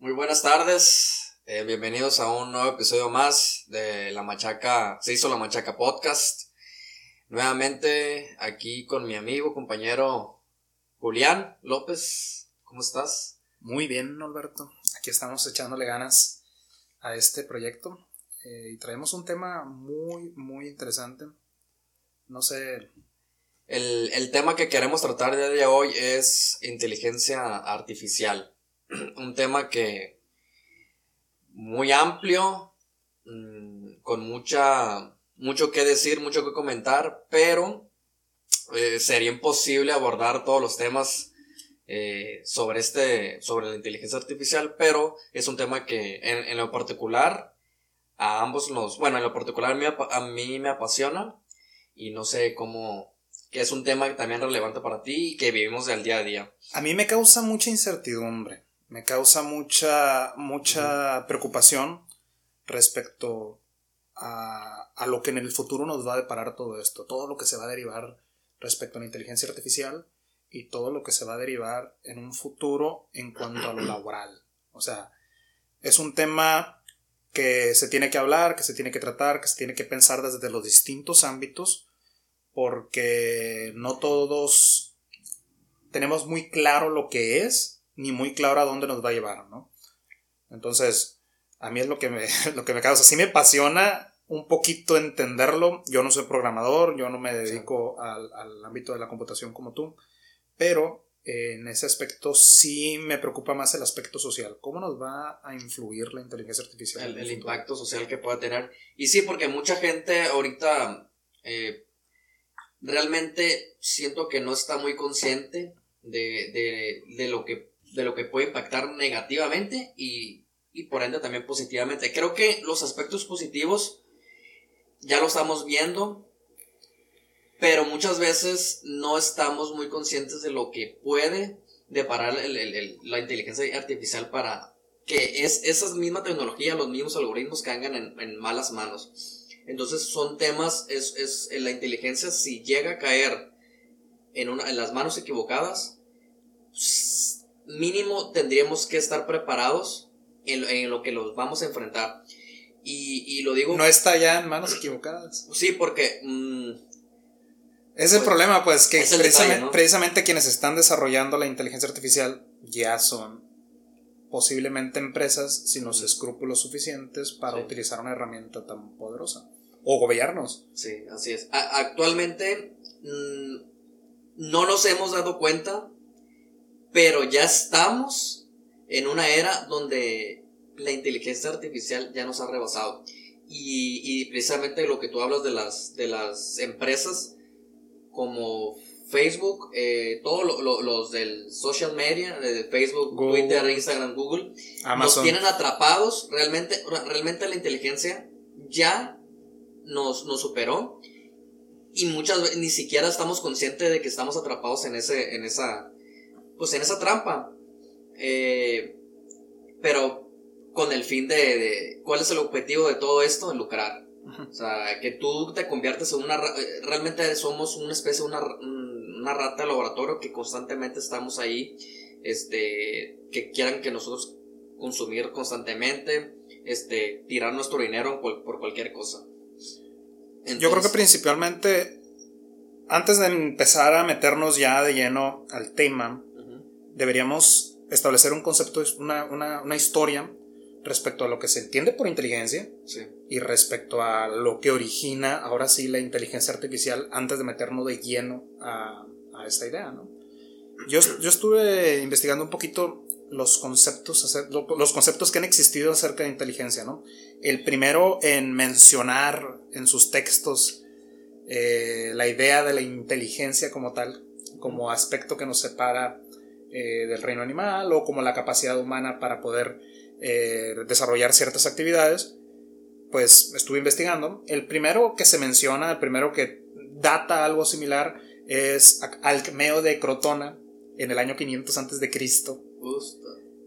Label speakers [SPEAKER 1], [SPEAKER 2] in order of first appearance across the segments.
[SPEAKER 1] Muy buenas tardes, eh, bienvenidos a un nuevo episodio más de La Machaca, se hizo La Machaca Podcast. Nuevamente aquí con mi amigo, compañero Julián López, ¿cómo estás?
[SPEAKER 2] Muy bien, Alberto. Aquí estamos echándole ganas a este proyecto eh, y traemos un tema muy, muy interesante. No sé.
[SPEAKER 1] El, el tema que queremos tratar el día de hoy es inteligencia artificial. un tema que muy amplio, mm, con mucha, mucho que decir, mucho que comentar, pero eh, sería imposible abordar todos los temas eh, sobre este, sobre la inteligencia artificial, pero es un tema que en, lo particular a ambos nos, bueno, en lo particular a mí, a mí me apasiona y no sé cómo, que es un tema también relevante para ti y que vivimos del día a día.
[SPEAKER 2] A mí me causa mucha incertidumbre me causa mucha, mucha preocupación respecto a, a, lo que en el futuro nos va a deparar todo esto, todo lo que se va a derivar respecto a la inteligencia artificial y todo lo que se va a derivar en un futuro en cuanto a lo laboral. O sea, es un tema que se tiene que hablar, que se tiene que tratar, que se tiene que pensar desde los distintos ámbitos, porque no todos tenemos muy claro lo que es ni muy claro a dónde nos va a llevar, ¿no? Entonces, a mí es lo que me, lo que me causa. Sí me apasiona un poquito entenderlo. Yo no soy programador, yo no me dedico al, ámbito de la computación como tú, pero eh, en ese aspecto sí me preocupa más el aspecto social. ¿Cómo nos va a influir la inteligencia artificial?
[SPEAKER 1] El, impacto social que pueda tener. Y sí, porque mucha gente ahorita eh, realmente siento que no está muy consciente de, de, de lo que de lo que puede impactar negativamente y, por ende también positivamente. Creo que los aspectos positivos ya lo estamos viendo, pero muchas veces no estamos muy conscientes de lo que puede deparar la inteligencia artificial para que es esa misma tecnología, los mismos algoritmos caigan en, en malas manos. Entonces son temas, es, es, la inteligencia si llega a caer en, una, en las manos equivocadas, mínimo tendríamos que estar preparados en, lo que los vamos a enfrentar. Y, lo digo...
[SPEAKER 2] No está ya en manos equivocadas.
[SPEAKER 1] Sí, porque... Mm,
[SPEAKER 2] es el pues, problema, pues, que precisamente, quienes están desarrollando la inteligencia artificial ya son posiblemente empresas sin los escrúpulos suficientes para utilizar una herramienta tan poderosa. O gobiernos.
[SPEAKER 1] Sí, así es. actualmente mm, no nos hemos dado cuenta pero ya estamos en una era donde la inteligencia artificial ya nos ha rebasado. Y, precisamente lo que tú hablas de las, de las empresas como Facebook, eh, todos los del social media, de Facebook, Twitter, Instagram, Google, nos tienen atrapados. Realmente, realmente la inteligencia ya nos, nos superó. Y muchas veces ni siquiera estamos conscientes de que estamos atrapados en, ese, en, esa, pues en esa trampa. Eh, pero con el fin de, ¿Cuál es el objetivo de todo esto? lucrar. O sea, que tú te conviertes en una... Eh, realmente somos una especie, una, una rata de laboratorio que constantemente estamos ahí, este, que quieran que nosotros consumir constantemente, este, tirar nuestro dinero por, cualquier cosa.
[SPEAKER 2] Yo creo que principalmente, antes de empezar a meternos ya de lleno al tema, deberíamos establecer un concepto, una, una, historia respecto a lo que se entiende por inteligencia y respecto a lo que origina ahora sí la inteligencia artificial antes de meternos de lleno a, a esta idea. ¿no? Yo, yo, estuve investigando un poquito los conceptos, los conceptos que han existido acerca de inteligencia. ¿no? El primero en mencionar en sus textos eh, la idea de la inteligencia como tal, como aspecto que nos separa eh, del reino animal o como la capacidad humana para poder eh, desarrollar ciertas actividades, pues estuve investigando. El primero que se menciona, el primero que data algo similar es Alcmeo de Crotona en el año 500 antes de Cristo.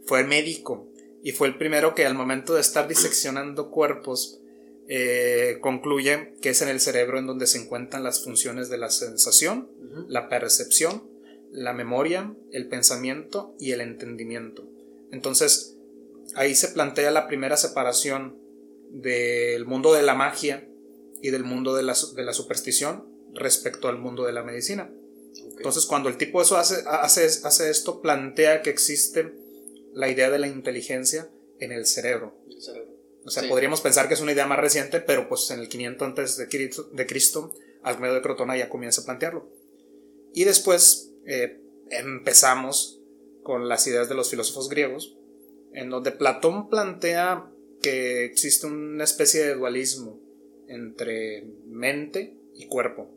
[SPEAKER 2] Fue médico y fue el primero que al momento de estar diseccionando cuerpos eh, concluye que es en el cerebro en donde se encuentran las funciones de la sensación, la percepción la memoria, el pensamiento y el entendimiento. Entonces, ahí se plantea la primera separación del mundo de la magia y del mundo de la, de la superstición respecto al mundo de la medicina. Entonces, cuando el tipo eso hace, hace, hace, esto, plantea que existe la idea de la inteligencia en el cerebro. O sea, podríamos pensar que es una idea más reciente, pero pues en el 500 antes de Cristo, de Cristo Almedo de Crotona ya comienza a plantearlo. Y después eh, empezamos con las ideas de los filósofos griegos, en donde Platón plantea que existe una especie de dualismo entre mente y cuerpo.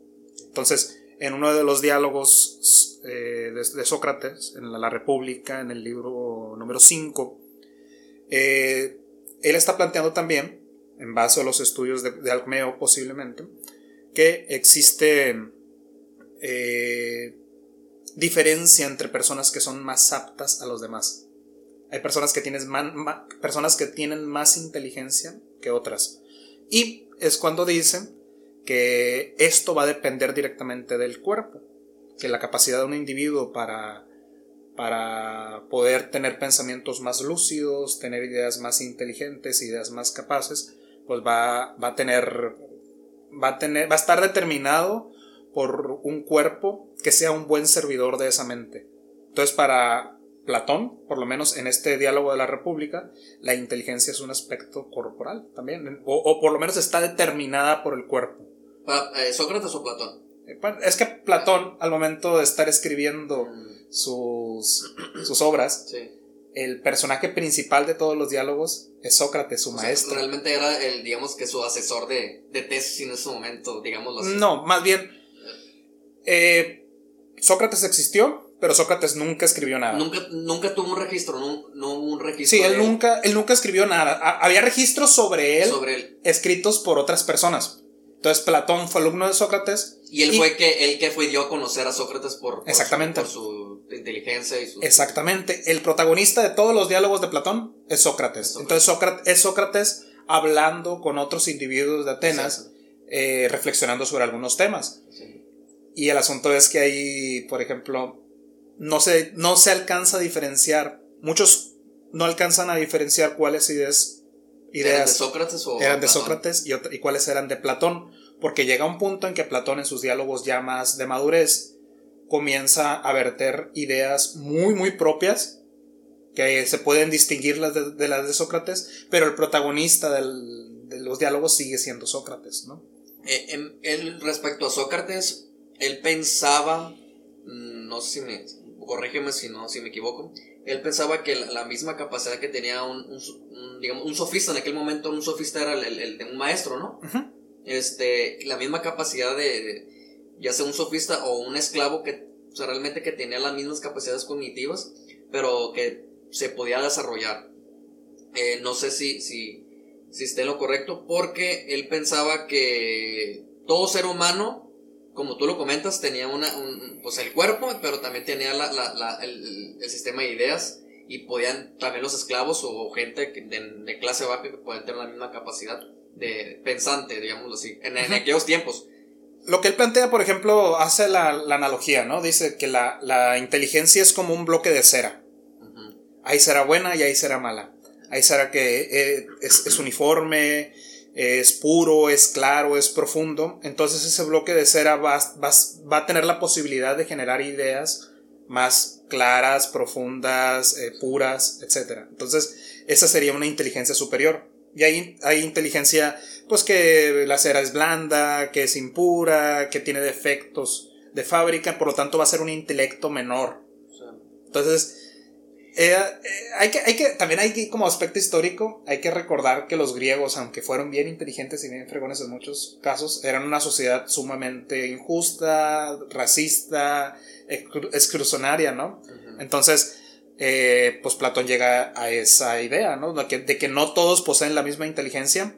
[SPEAKER 2] Entonces, en uno de los diálogos eh, de, Sócrates, en la, República, en el libro número 5, eh, él está planteando también, en base a los estudios de, Alcmeo posiblemente, que existe diferencia entre personas que son más aptas a los demás. Hay personas que, tienes personas que tienen más inteligencia que otras. Y es cuando dicen que esto va a depender directamente del cuerpo, que la capacidad de un individuo para, para poder tener pensamientos más lúcidos, tener ideas más inteligentes, ideas más capaces, pues va, va a tener, va a tener, va a estar determinado por un cuerpo que sea un buen servidor de esa mente. Entonces, para Platón, por lo menos en este diálogo de la República, la inteligencia es un aspecto corporal también, o, o por lo menos está determinada por el cuerpo.
[SPEAKER 1] Eh, ¿Sócrates o Platón?
[SPEAKER 2] Eh, es que Platón, al momento de estar escribiendo sus, sus obras, el personaje principal de todos los diálogos es Sócrates, su maestro.
[SPEAKER 1] realmente era el, digamos que su asesor de, de tesis en ese momento, digámoslo así.
[SPEAKER 2] No, más bien, eh, Sócrates existió, pero Sócrates nunca escribió nada.
[SPEAKER 1] Nunca, nunca tuvo un registro, no, no hubo un registro.
[SPEAKER 2] Sí, él, nunca, él nunca escribió nada. había registros sobre él, sobre él, escritos por otras personas. Entonces Platón fue alumno de Sócrates.
[SPEAKER 1] Y él fue que, el que fue dio a conocer a Sócrates por, exactamente. Su, inteligencia y su...
[SPEAKER 2] Exactamente. El protagonista de todos los diálogos de Platón es Sócrates. Entonces Sócrates, es Sócrates hablando con otros individuos de Atenas, eh, reflexionando sobre algunos temas. Y el asunto es que ahí, por ejemplo, no se, no se alcanza a diferenciar. Muchos no alcanzan a diferenciar cuáles ideas ideas
[SPEAKER 1] ¿Eran de Sócrates o
[SPEAKER 2] eran de Sócrates y, y, cuáles eran de Platón, porque llega un punto en que Platón en sus diálogos ya más de madurez comienza a verter ideas muy muy propias que se pueden distinguir las de, las de Sócrates, pero el protagonista de los diálogos sigue siendo Sócrates, ¿no?
[SPEAKER 1] Eh, él, respecto a Sócrates, él pensaba, mm, no sé si me, corrígeme si no, si me equivoco, él pensaba que la, misma capacidad que tenía un, digamos, un sofista en aquel momento, un sofista era el, de un maestro, ¿no? Este, la misma capacidad de, ya sea un sofista o un esclavo que, o sea, realmente que tenía las mismas capacidades cognitivas, pero que se podía desarrollar. Eh, no sé si, si, si esté en lo correcto, porque él pensaba que todo ser humano como tú lo comentas, tenía una, un, pues el cuerpo, pero también tenía la, la, el, el, sistema de ideas y podían también los esclavos o gente de, de clase baja que pueden tener la misma capacidad de pensante, digámoslo así, en, en aquellos tiempos.
[SPEAKER 2] Lo que él plantea, por ejemplo, hace la, la analogía, ¿no? Dice que la, la, inteligencia es como un bloque de cera. Ahí será buena y ahí será mala. Ahí será que eh, es, es uniforme, es puro, es claro, es profundo, entonces ese bloque de cera va, va, a tener la posibilidad de generar ideas más claras, profundas, eh, puras, etc. Entonces, esa sería una inteligencia superior. Y hay, hay inteligencia, pues que la cera es blanda, que es impura, que tiene defectos de fábrica, por lo tanto va a ser un intelecto menor. Entonces, eh, eh, hay que, hay que, también hay que, como aspecto histórico, hay que recordar que los griegos, aunque fueron bien inteligentes y bien fregones en muchos casos, eran una sociedad sumamente injusta, racista, exclusionaria, ¿no? Entonces, eh, pues Platón llega a esa idea, ¿no? De que, de que no todos poseen la misma inteligencia,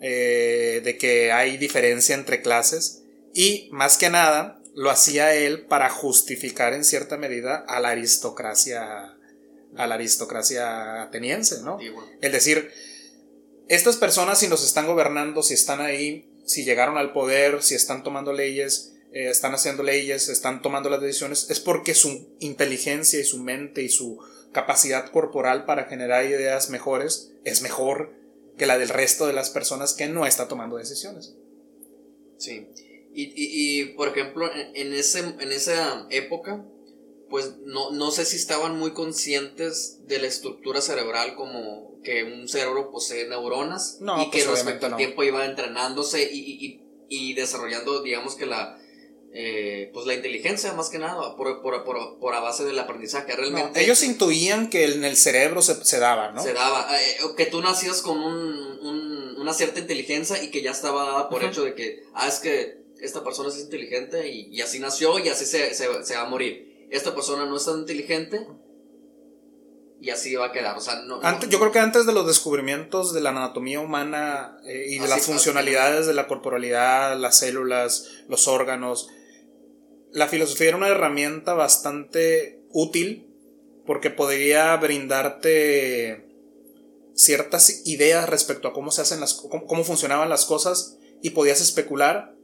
[SPEAKER 2] de que hay diferencia entre clases y, más que nada, lo hacía él para justificar en cierta medida a la aristocracia a la aristocracia ateniense, ¿no? Es decir, estas personas si nos están gobernando, si están ahí, si llegaron al poder, si están tomando leyes, eh, están haciendo leyes, están tomando las decisiones, es porque su inteligencia y su mente y su capacidad corporal para generar ideas mejores es mejor que la del resto de las personas que no está tomando decisiones.
[SPEAKER 1] Sí. Y, y, por ejemplo, en, ese, en esa época, pues no, no sé si estaban muy conscientes de la estructura cerebral como que un cerebro posee neuronas y que pues, respecto al tiempo iba entrenándose y, y, desarrollando, digamos que la, eh, pues la inteligencia más que nada por, por, por, por a base del aprendizaje. Realmente,
[SPEAKER 2] ellos intuían que en el cerebro se, se daba, ¿no?
[SPEAKER 1] Se daba, eh, que tú nacías con un, un, una cierta inteligencia y que ya estaba dada por hecho de que, ah, es que esta persona es inteligente y, y así nació y así se, se, se va a morir esta persona no es tan inteligente y así va a quedar. O sea, no,
[SPEAKER 2] antes, Yo creo que antes de los descubrimientos de la anatomía humana eh, y de las funcionalidades de la corporalidad, las células, los órganos, la filosofía era una herramienta bastante útil porque podría brindarte ciertas ideas respecto a cómo se hacen las cómo funcionaban las cosas y podías especular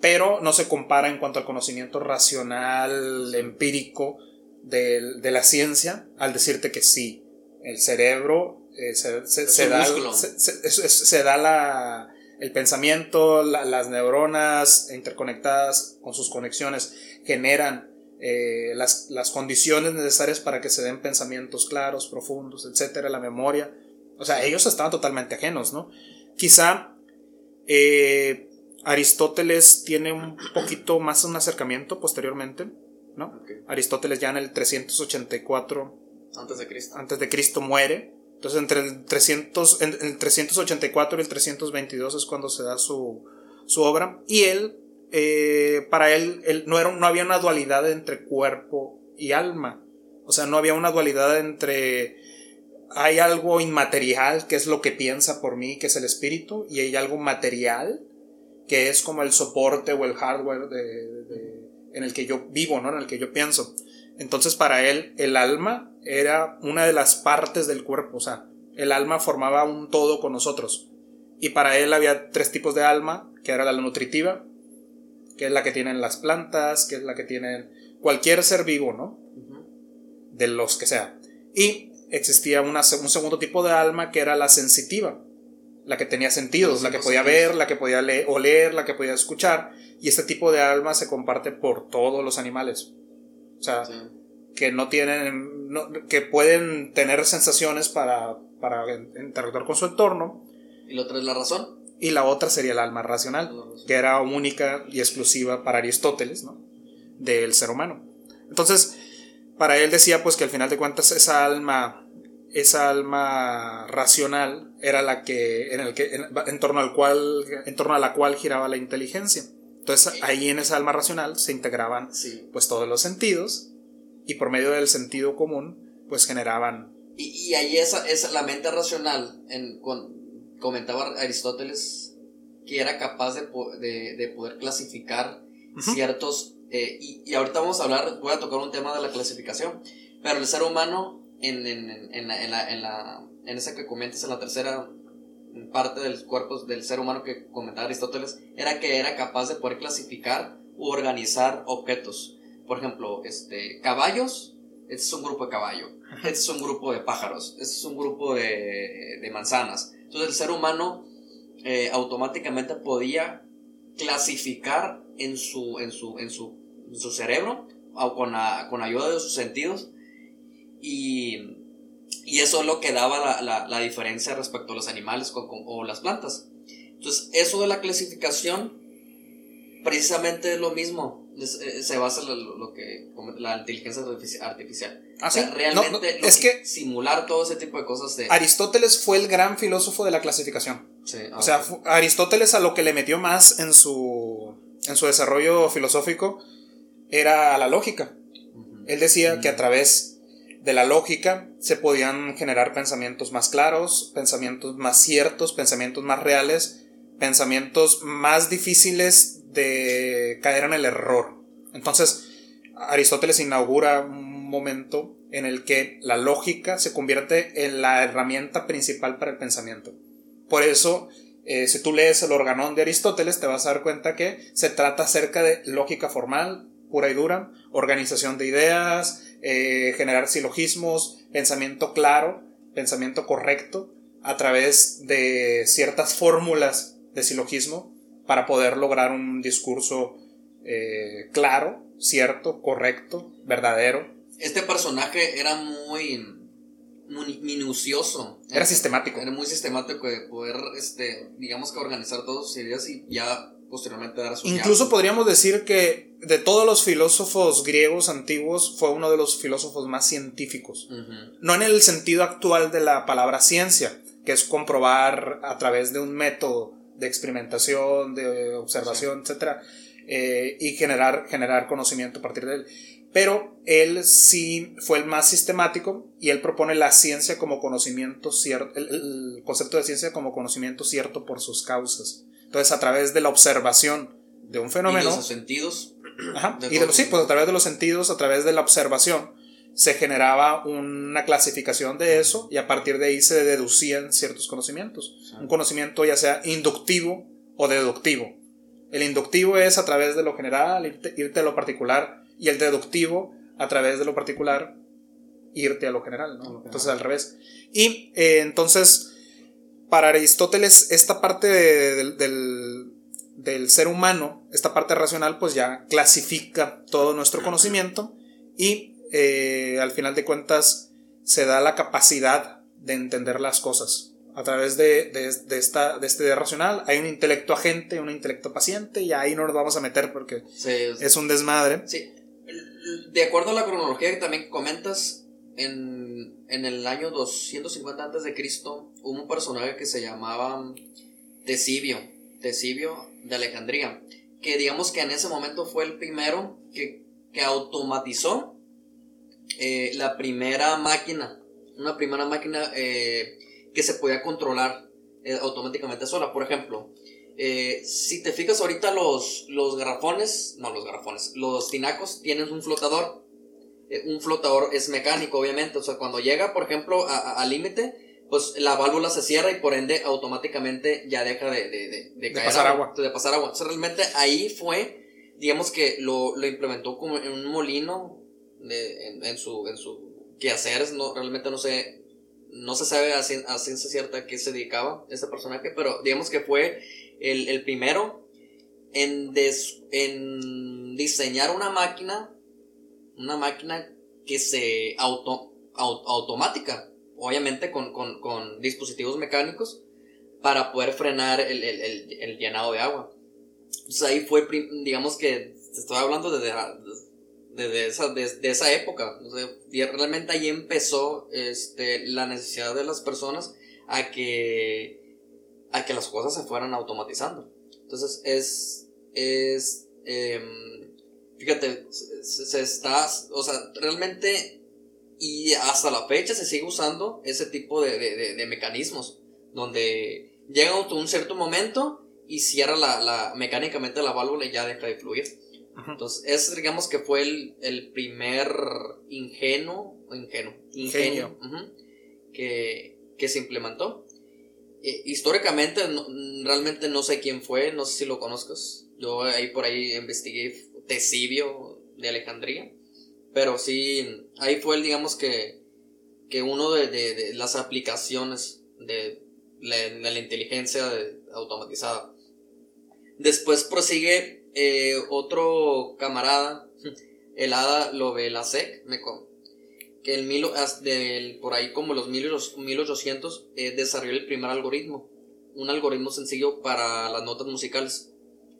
[SPEAKER 2] pero no se compara en cuanto al conocimiento racional, empírico de, la ciencia, al decirte que sí, el cerebro se, da, la, el pensamiento, las neuronas interconectadas con sus conexiones generan eh, las, condiciones necesarias para que se den pensamientos claros, profundos, etcétera, la memoria. O sea, ellos estaban totalmente ajenos, ¿no? Quizá eh, Aristóteles tiene un poquito más un acercamiento posteriormente, ¿no? Aristóteles ya en el 384
[SPEAKER 1] antes de Cristo.
[SPEAKER 2] Antes de Cristo muere. Entonces entre el, 300, en, el 384 y el 322 es cuando se da su, su obra. Y él, eh, para él, él no, era, no había una dualidad entre cuerpo y alma. O sea, no había una dualidad entre hay algo inmaterial que es lo que piensa por mí, que es el espíritu, y hay algo material que es como el soporte o el hardware de, en el que yo vivo, ¿no? En el que yo pienso. Entonces para él el alma era una de las partes del cuerpo, o sea, el alma formaba un todo con nosotros. Y para él había tres tipos de alma, que era la nutritiva, que es la que tienen las plantas, que es la que tienen cualquier ser vivo, ¿no? De los que sea. Y existía una, un segundo tipo de alma que era la sensitiva, la que tenía sentidos, la que podía ver, la que podía oler, la que podía escuchar. Y este tipo de alma se comparte por todos los animales. O sea, que no tienen, que pueden tener sensaciones para, para interactuar con su entorno.
[SPEAKER 1] ¿Y la otra es la razón?
[SPEAKER 2] Y la otra sería el alma racional, que era única y exclusiva para Aristóteles, ¿no? Del ser humano. Entonces, para él decía pues que al final de cuentas esa alma esa alma racional era la que en el que en, torno al cual en torno a la cual giraba la inteligencia. Entonces ahí en esa alma racional se integraban pues todos los sentidos y por medio del sentido común pues generaban
[SPEAKER 1] y, ahí esa, esa la mente racional en, comentaba Aristóteles que era capaz de, de, poder clasificar ciertos eh, y, y ahorita vamos a hablar voy a tocar un tema de la clasificación pero el ser humano en, en, en, la, en, la, en, la, en esa que comentas en la tercera parte del cuerpo del ser humano que comentaba Aristóteles, era que era capaz de poder clasificar u organizar objetos. Por ejemplo, este, caballos, este es un grupo de caballo, este es un grupo de pájaros, este es un grupo de, de manzanas. Entonces el ser humano eh, automáticamente podía clasificar en su, en su, en su, en su cerebro o con, con ayuda de sus sentidos y, y eso es lo que daba la, la, diferencia respecto a los animales o las plantas. Entonces, eso de la clasificación precisamente es lo mismo. Eh, se basa en lo, que la inteligencia artificial.
[SPEAKER 2] ¿Ah,
[SPEAKER 1] realmente
[SPEAKER 2] es que
[SPEAKER 1] simular todo ese tipo de cosas de
[SPEAKER 2] Aristóteles fue el gran filósofo de la clasificación. o sea, Aristóteles a lo que le metió más en su en su desarrollo filosófico era la lógica. Él decía que a través de la lógica se podían generar pensamientos más claros, pensamientos más ciertos, pensamientos más reales, pensamientos más difíciles de caer en el error. Entonces, Aristóteles inaugura un momento en el que la lógica se convierte en la herramienta principal para el pensamiento. Por eso eh, si tú lees el organón de Aristóteles, te vas a dar cuenta que se trata acerca de lógica formal, pura y dura, organización de ideas, eh, generar silogismos, pensamiento claro, pensamiento correcto, a través de ciertas fórmulas de silogismo para poder lograr un discurso eh, claro, cierto, correcto, verdadero.
[SPEAKER 1] Este personaje era muy, minucioso.
[SPEAKER 2] Era, sistemático.
[SPEAKER 1] Era muy sistemático de poder, este, digamos que organizar todas sus ideas y ya posteriormente dar su
[SPEAKER 2] Incluso podríamos decir que de todos los filósofos griegos antiguos fue uno de los filósofos más científicos. No en el sentido actual de la palabra ciencia, que es comprobar a través de un método de experimentación, de observación, etcétera, eh, y generar, generar conocimiento a partir de él. Pero él sí fue el más sistemático y él propone la ciencia como conocimiento cierto, el, concepto de ciencia como conocimiento cierto por sus causas. Entonces, a través de la observación de un fenómeno.
[SPEAKER 1] Y de los sentidos.
[SPEAKER 2] Ajá, y de, sí, pues a través de los sentidos, a través de la observación, se generaba una clasificación de eso y a partir de ahí se deducían ciertos conocimientos. Un conocimiento ya sea inductivo o deductivo. El inductivo es a través de lo general, irte, a lo particular, y el deductivo a través de lo particular, irte a lo general, ¿no? Entonces al revés. Y eh, entonces, para Aristóteles, esta parte del, del, ser humano, esta parte racional, pues ya clasifica todo nuestro conocimiento y eh, al final de cuentas se da la capacidad de entender las cosas a través de, de, esta, de este racional. Hay un intelecto agente, un intelecto paciente, y ahí no nos vamos a meter porque es un desmadre.
[SPEAKER 1] Sí. De acuerdo a la cronología que también comentas, en, en el año 250 a.C. hubo un personaje que se llamaba Tesibio, Tesibio de Alejandría, que digamos que en ese momento fue el primero que, que automatizó eh, la primera máquina, una primera máquina eh, que se podía controlar eh, automáticamente sola. Por ejemplo, si te fijas ahorita los, los garrafones, no los garrafones, los tinacos tienen un flotador. Eh, un flotador es mecánico, obviamente. O sea, cuando llega, por ejemplo, al límite, pues la válvula se cierra y por ende automáticamente ya deja de, de, de,
[SPEAKER 2] pasar agua.
[SPEAKER 1] De pasar agua. O realmente ahí fue, digamos que lo, lo implementó como en un molino en, en, su, en su quehaceres. No, realmente no sé no se sabe a, ciencia cierta a qué se dedicaba este personaje, pero digamos que fue el, primero en, en diseñar una máquina, una máquina que se auto, automática, obviamente con, dispositivos mecánicos, para poder frenar el, llenado de agua. Entonces ahí fue, digamos que, estoy hablando de desde esa, desde esa época. realmente ahí empezó este, la necesidad de las personas a que, a que las cosas se fueran automatizando. Entonces es, es, em, fíjate, se, está, o sea, realmente y hasta la fecha se sigue usando ese tipo de, de, mecanismos donde llega un cierto momento y cierra la, la, mecánicamente la válvula y ya deja de fluir. Entonces, ese digamos que fue el, primer ingenuo, ingenuo, ingenio, que, se implementó. Eh, históricamente, realmente no sé quién fue, no sé si lo conozcas. Yo ahí por ahí investigué Tesibio de Alejandría. Pero sí, ahí fue, digamos que, que uno de, las aplicaciones de la inteligencia automatizada. Después prosigue eh, otro camarada, el Hada Lovelasek, me que el mil, del, por ahí como los 1800 eh, desarrolló el primer algoritmo, un algoritmo sencillo para las notas musicales.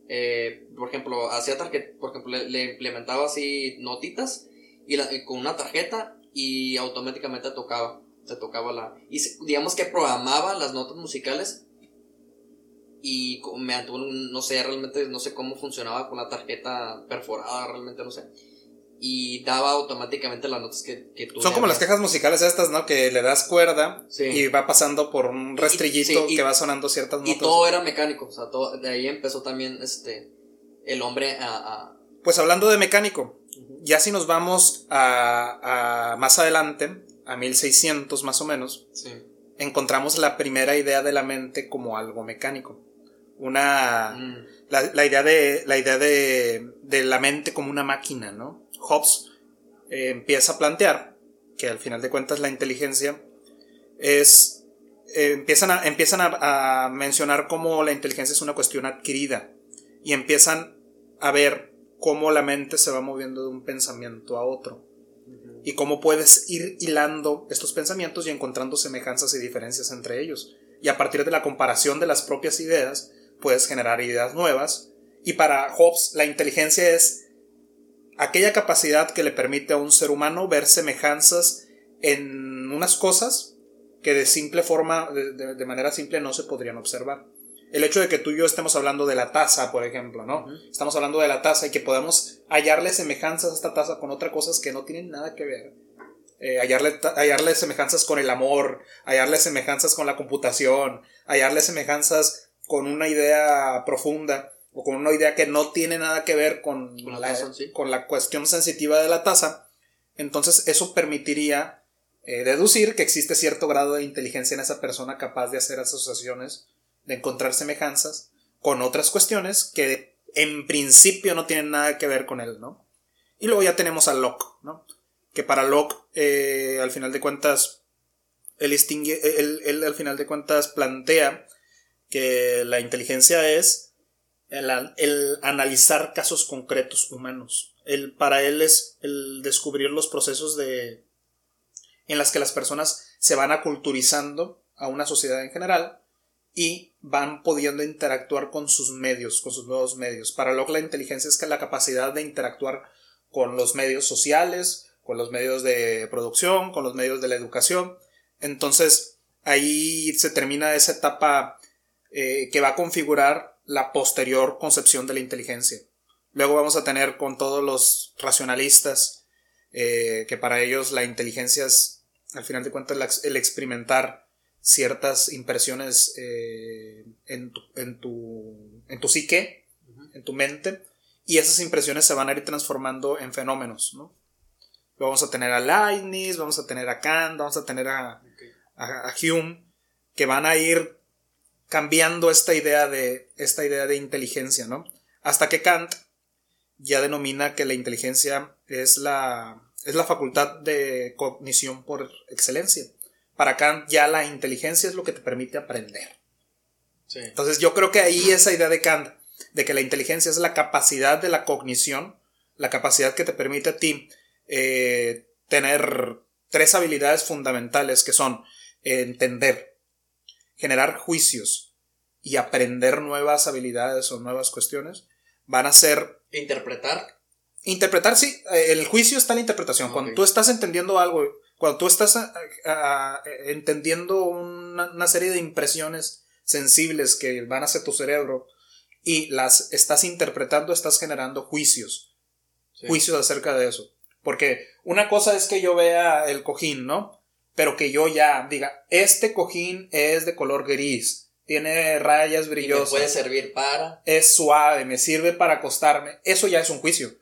[SPEAKER 1] Eh, por ejemplo, hacía tarjeta, por ejemplo, le, implementaba así notitas y, con una tarjeta y automáticamente tocaba, se tocaba la y digamos que programaba las notas musicales y me no sé, realmente no sé cómo funcionaba con la tarjeta perforada, realmente no sé. Y daba automáticamente las notas que, que
[SPEAKER 2] tú... Son como las cajas musicales estas, ¿no? Que le das cuerda y va pasando por un rastrillito que va sonando ciertas notas.
[SPEAKER 1] Y todo era mecánico, o sea, todo, de ahí empezó también este, el hombre a...
[SPEAKER 2] Pues hablando de mecánico, ya si nos vamos a, a más adelante, a 1600 más o menos, encontramos la primera idea de la mente como algo mecánico. Una. Mm. La, idea, de, la, idea de, de, la mente como una máquina, ¿no? Hobbes eh, empieza a plantear que al final de cuentas la inteligencia es. Eh, empiezan a, empiezan a, a mencionar cómo la inteligencia es una cuestión adquirida y empiezan a ver cómo la mente se va moviendo de un pensamiento a otro y cómo puedes ir hilando estos pensamientos y encontrando semejanzas y diferencias entre ellos. Y a partir de la comparación de las propias ideas, puedes generar ideas nuevas. Y para Hobbes, la inteligencia es aquella capacidad que le permite a un ser humano ver semejanzas en unas cosas que de simple forma, de, manera simple, no se podrían observar. El hecho de que tú y yo estemos hablando de la taza, por ejemplo, ¿no? Estamos hablando de la taza y que podemos hallarle semejanzas a esta taza con otras cosas que no tienen nada que ver. Eh, hallarle, hallarle semejanzas con el amor, hallarle semejanzas con la computación, hallarle semejanzas con una idea profunda o con una idea que no tiene nada que ver con, la, con la cuestión sensitiva de la taza, entonces eso permitiría eh, deducir que existe cierto grado de inteligencia en esa persona capaz de hacer asociaciones, de encontrar semejanzas con otras cuestiones que en principio no tienen nada que ver con él, ¿no? Y luego ya tenemos a Locke, ¿no? Que para Locke, eh, al final de cuentas, él, él, al final de cuentas plantea que la inteligencia es el, analizar casos concretos humanos. El, para él es el descubrir los procesos de, en las que las personas se van aculturizando a una sociedad en general y van pudiendo interactuar con sus medios, con sus nuevos medios. Para Locke la inteligencia es que la capacidad de interactuar con los medios sociales, con los medios de producción, con los medios de la educación. Entonces, ahí se termina esa etapa eh, que va a configurar la posterior concepción de la inteligencia. Luego vamos a tener con todos los racionalistas, eh, que para ellos la inteligencia es, al final de cuentas, el experimentar ciertas impresiones eh, en, tu, en, tu, en, tu, psique, en tu mente, y esas impresiones se van a ir transformando en fenómenos, ¿no? Vamos a tener a Leibniz, vamos a tener a Kant, vamos a tener a, a Hume, que van a ir cambiando esta idea de, esta idea de inteligencia, ¿no? Hasta que Kant ya denomina que la inteligencia es la, es la facultad de cognición por excelencia. Para Kant ya la inteligencia es lo que te permite aprender. Entonces yo creo que ahí esa idea de Kant, de que la inteligencia es la capacidad de la cognición, la capacidad que te permite a ti eh, tener tres habilidades fundamentales que son entender, generar juicios y aprender nuevas habilidades o nuevas cuestiones, van a ser...
[SPEAKER 1] Interpretar.
[SPEAKER 2] Interpretar, sí. Eh, el juicio está en la interpretación. Cuando tú estás entendiendo algo, cuando tú estás ah, ah, entendiendo una, serie de impresiones sensibles que van hacia tu cerebro y las estás interpretando, estás generando juicios. Juicios acerca de eso. Porque una cosa es que yo vea el cojín, ¿no? Pero que yo ya diga, este cojín es de color gris, tiene rayas brillosas.
[SPEAKER 1] puede servir para.
[SPEAKER 2] Es suave, me sirve para acostarme. Eso ya es un juicio.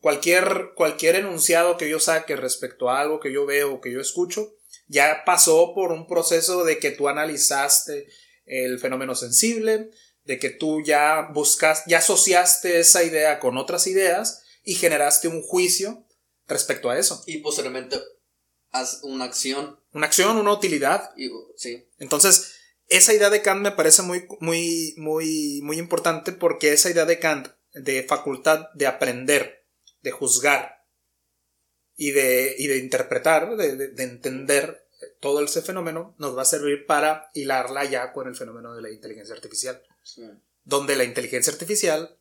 [SPEAKER 2] Cualquier, cualquier enunciado que yo saque respecto a algo que yo veo o que yo escucho, ya pasó por un proceso de que tú analizaste el fenómeno sensible, de que tú ya buscas, ya asociaste esa idea con otras ideas y generaste un juicio respecto a eso.
[SPEAKER 1] Y posteriormente haz una acción.
[SPEAKER 2] Una acción, una utilidad.
[SPEAKER 1] sí.
[SPEAKER 2] Entonces, esa idea de Kant me parece muy, muy, muy, muy importante porque esa idea de Kant de facultad de aprender, de juzgar y de, y de interpretar, de, entender todo ese fenómeno, nos va a servir para hilarla ya con el fenómeno de la inteligencia artificial. Donde la inteligencia artificial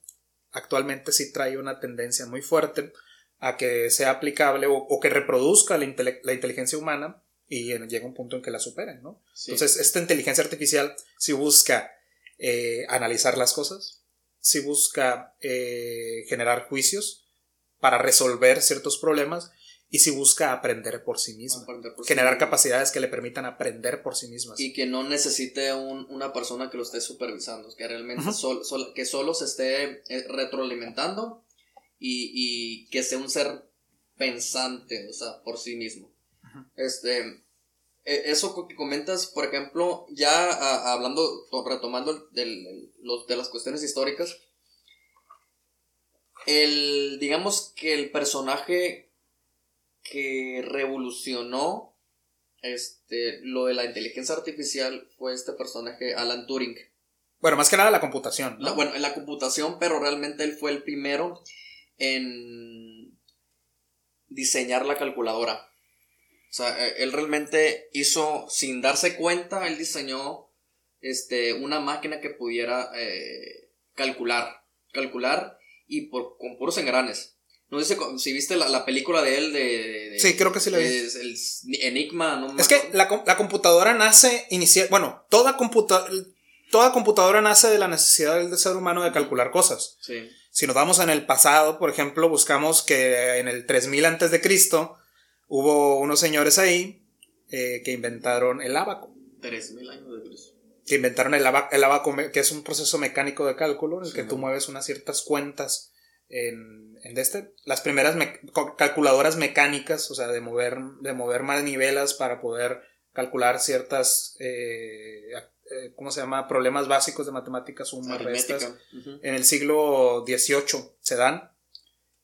[SPEAKER 2] actualmente sí trae una tendencia muy fuerte a que sea aplicable o, que reproduzca la, inteligencia humana y llega un punto en que la superen, ¿no? Entonces, esta inteligencia artificial si busca eh, analizar las cosas, si busca eh, generar juicios para resolver ciertos problemas y si busca aprender por sí misma, generar capacidades que le permitan aprender por sí mismas.
[SPEAKER 1] Y que no necesite una persona que lo esté supervisando, que realmente que solo se esté eh, retroalimentando y, que sea un ser pensante, o sea, por sí mismo. Este, eh, eso que comentas, por ejemplo, ya hablando, retomando del, los, de las cuestiones históricas, el, digamos que el personaje que revolucionó este, lo de la inteligencia artificial fue este personaje, Alan Turing.
[SPEAKER 2] Bueno, más que nada la computación.
[SPEAKER 1] bueno, en la computación, pero realmente él fue el primero en diseñar la calculadora. O sea, e, él realmente hizo, sin darse cuenta, él diseñó este, una máquina que pudiera eh, calcular. Calcular y por, con puros engranes. No sé si viste la, película de él de,
[SPEAKER 2] Sí, creo que sí la vi.
[SPEAKER 1] El Enigma, no
[SPEAKER 2] Es que la, computadora nace inicial. Bueno, toda, toda computadora nace de la necesidad del ser humano de calcular cosas.
[SPEAKER 1] Sí.
[SPEAKER 2] Si nos vamos en el pasado, por ejemplo, buscamos que en el 3000 antes de Cristo hubo unos señores ahí eh, que inventaron el abaco.
[SPEAKER 1] 3000 años de Cristo.
[SPEAKER 2] Que inventaron el, abaco, que es un proceso mecánico de cálculo en el que tú mueves unas ciertas cuentas en, en este, las primeras calculadoras mecánicas, o sea, de mover, de mover manivelas para poder calcular ciertas, eh, eh, ¿cómo se llama? Problemas básicos de matemáticas, sumas, restas. En el siglo XVIII se dan.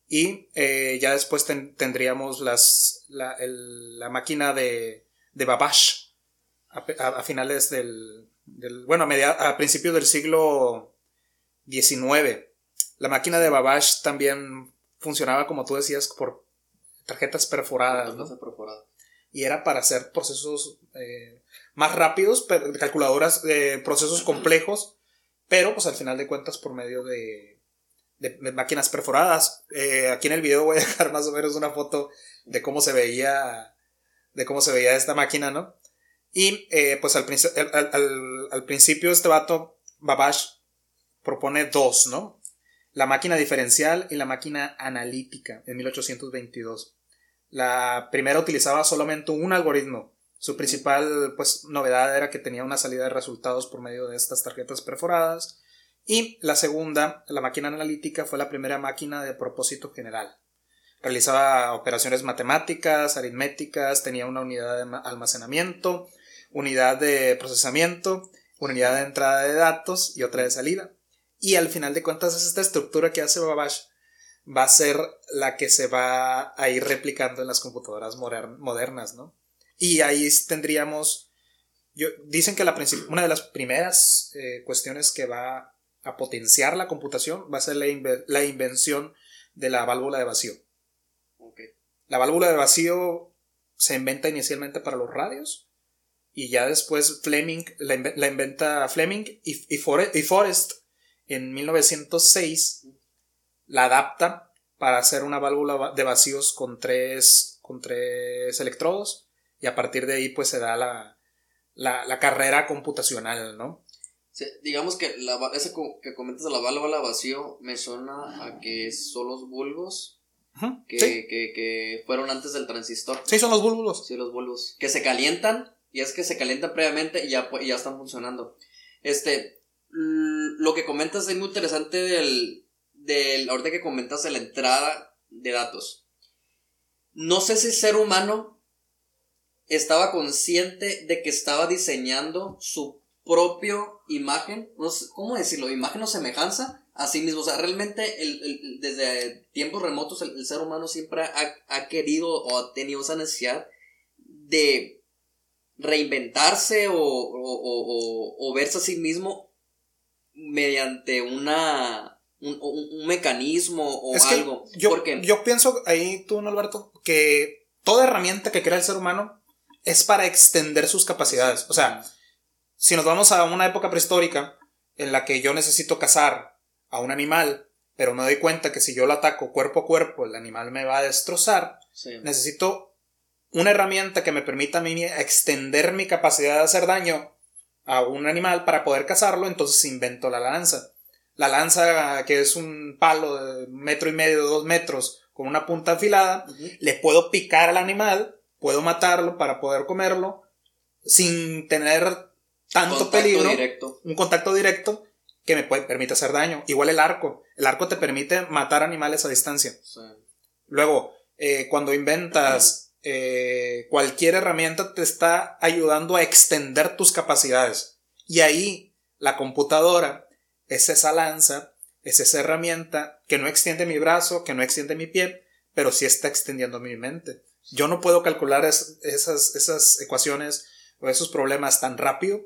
[SPEAKER 2] Y eh, ya después tendríamos las, la, la, máquina de, de Babbage a, finales del, del bueno, a, a principios del siglo XIX la máquina de Babbage también funcionaba, como tú decías, por tarjetas perforadas. Y era para hacer procesos eh, más rápidos, calculadoras, de procesos complejos, pero pues al final de cuentas por medio de, máquinas perforadas. Eh, aquí en el video voy a dejar más o menos una foto de cómo se veía, de cómo se veía esta máquina, ¿no? Y eh, pues al, al, al principio este vato, Babbage, propone dos, ¿no? la máquina diferencial y la máquina analítica en 1822. La primera utilizaba solamente un algoritmo. Su principal pues, novedad era que tenía una salida de resultados por medio de estas tarjetas perforadas. Y la segunda, la máquina analítica, fue la primera máquina de propósito general. Realizaba operaciones matemáticas, aritméticas, tenía una unidad de almacenamiento, unidad de procesamiento, unidad de entrada de datos y otra de salida. Y al final de cuentas, esta estructura que hace Babbage va a ser la que se va a ir replicando en las computadoras modernas, ¿no? Y ahí tendríamos. Yo, dicen que la una de las primeras eh, cuestiones que va a potenciar la computación va a ser la, la invención de la válvula de vacío. La válvula de vacío se inventa inicialmente para los radios y ya después Fleming la, inventa Fleming y, y, Forrest en 1906 la adapta para hacer una válvula de vacíos con tres, con tres electrodos y a partir de ahí pues se da la, la, carrera computacional, ¿no?
[SPEAKER 1] digamos que la, ese que comentas de la válvula vacío me suena a que son los bulbos que, que, fueron antes del transistor.
[SPEAKER 2] Sí, son los bulbos.
[SPEAKER 1] Sí, los bulbos. Que se calientan y es que se calientan previamente y ya, y ya están funcionando. Este, lo que comentas es muy interesante del, del, ahorita que comentas de la entrada de datos. No sé si el ser humano estaba consciente de que estaba diseñando su propio imagen, no sé, ¿cómo decirlo? Imagen o semejanza a sí mismo. O sea, realmente el, desde tiempos remotos el, ser humano siempre ha, querido o ha tenido esa necesidad de reinventarse o, o verse a sí mismo mediante una un, mecanismo o algo.
[SPEAKER 2] Yo, Porque... yo pienso ahí tú, ¿no, Alberto, que toda herramienta que crea el ser humano es para extender sus capacidades. O sea, si nos vamos a una época prehistórica en la que yo necesito cazar a un animal, pero me doy cuenta que si yo lo ataco cuerpo a cuerpo, el animal me va a destrozar, necesito una herramienta que me permita a mí extender mi capacidad de hacer daño a un animal para poder cazarlo, entonces invento la lanza. La lanza, que es un palo de metro y medio, dos metros, con una punta afilada, le puedo picar al animal, puedo matarlo para poder comerlo, sin tener tanto peligro. Un contacto directo que me puede, permite hacer daño. Igual el arco. El arco te permite matar animales a distancia. Luego, eh, cuando inventas eh, cualquier herramienta te está ayudando a extender tus capacidades. Y ahí la computadora es esa lanza, es esa herramienta que no extiende mi brazo, que no extiende mi pie, pero sí está extendiendo mi mente. Yo no puedo calcular esas, esas ecuaciones o esos problemas tan rápido,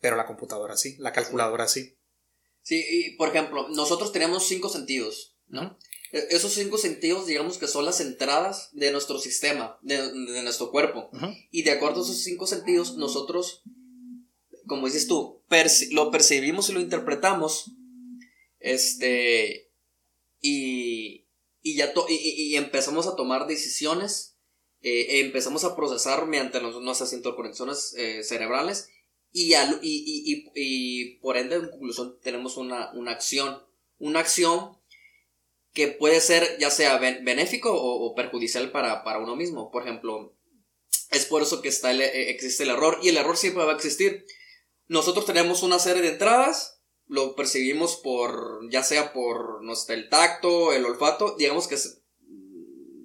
[SPEAKER 2] pero la computadora sí, la calculadora sí.
[SPEAKER 1] Sí, y por ejemplo, nosotros tenemos cinco sentidos, ¿no? E, esos cinco sentidos, digamos que son las entradas de nuestro sistema, de, nuestro cuerpo. Y de acuerdo a esos cinco sentidos, nosotros, como dices tú, lo percibimos y lo interpretamos. Este. Y. Y ya y, empezamos a tomar decisiones. Eh, empezamos a procesar mediante nuestras interconexiones eh, cerebrales. Y, y, por ende, en conclusión, tenemos una, una acción. Una acción que puede ser ya sea benéfico o, perjudicial para, uno mismo. Por ejemplo, es por eso que está eh, existe el error y el error siempre va a existir. Nosotros tenemos una serie de entradas, lo percibimos por, ya sea por nuestro, el tacto, el olfato, digamos que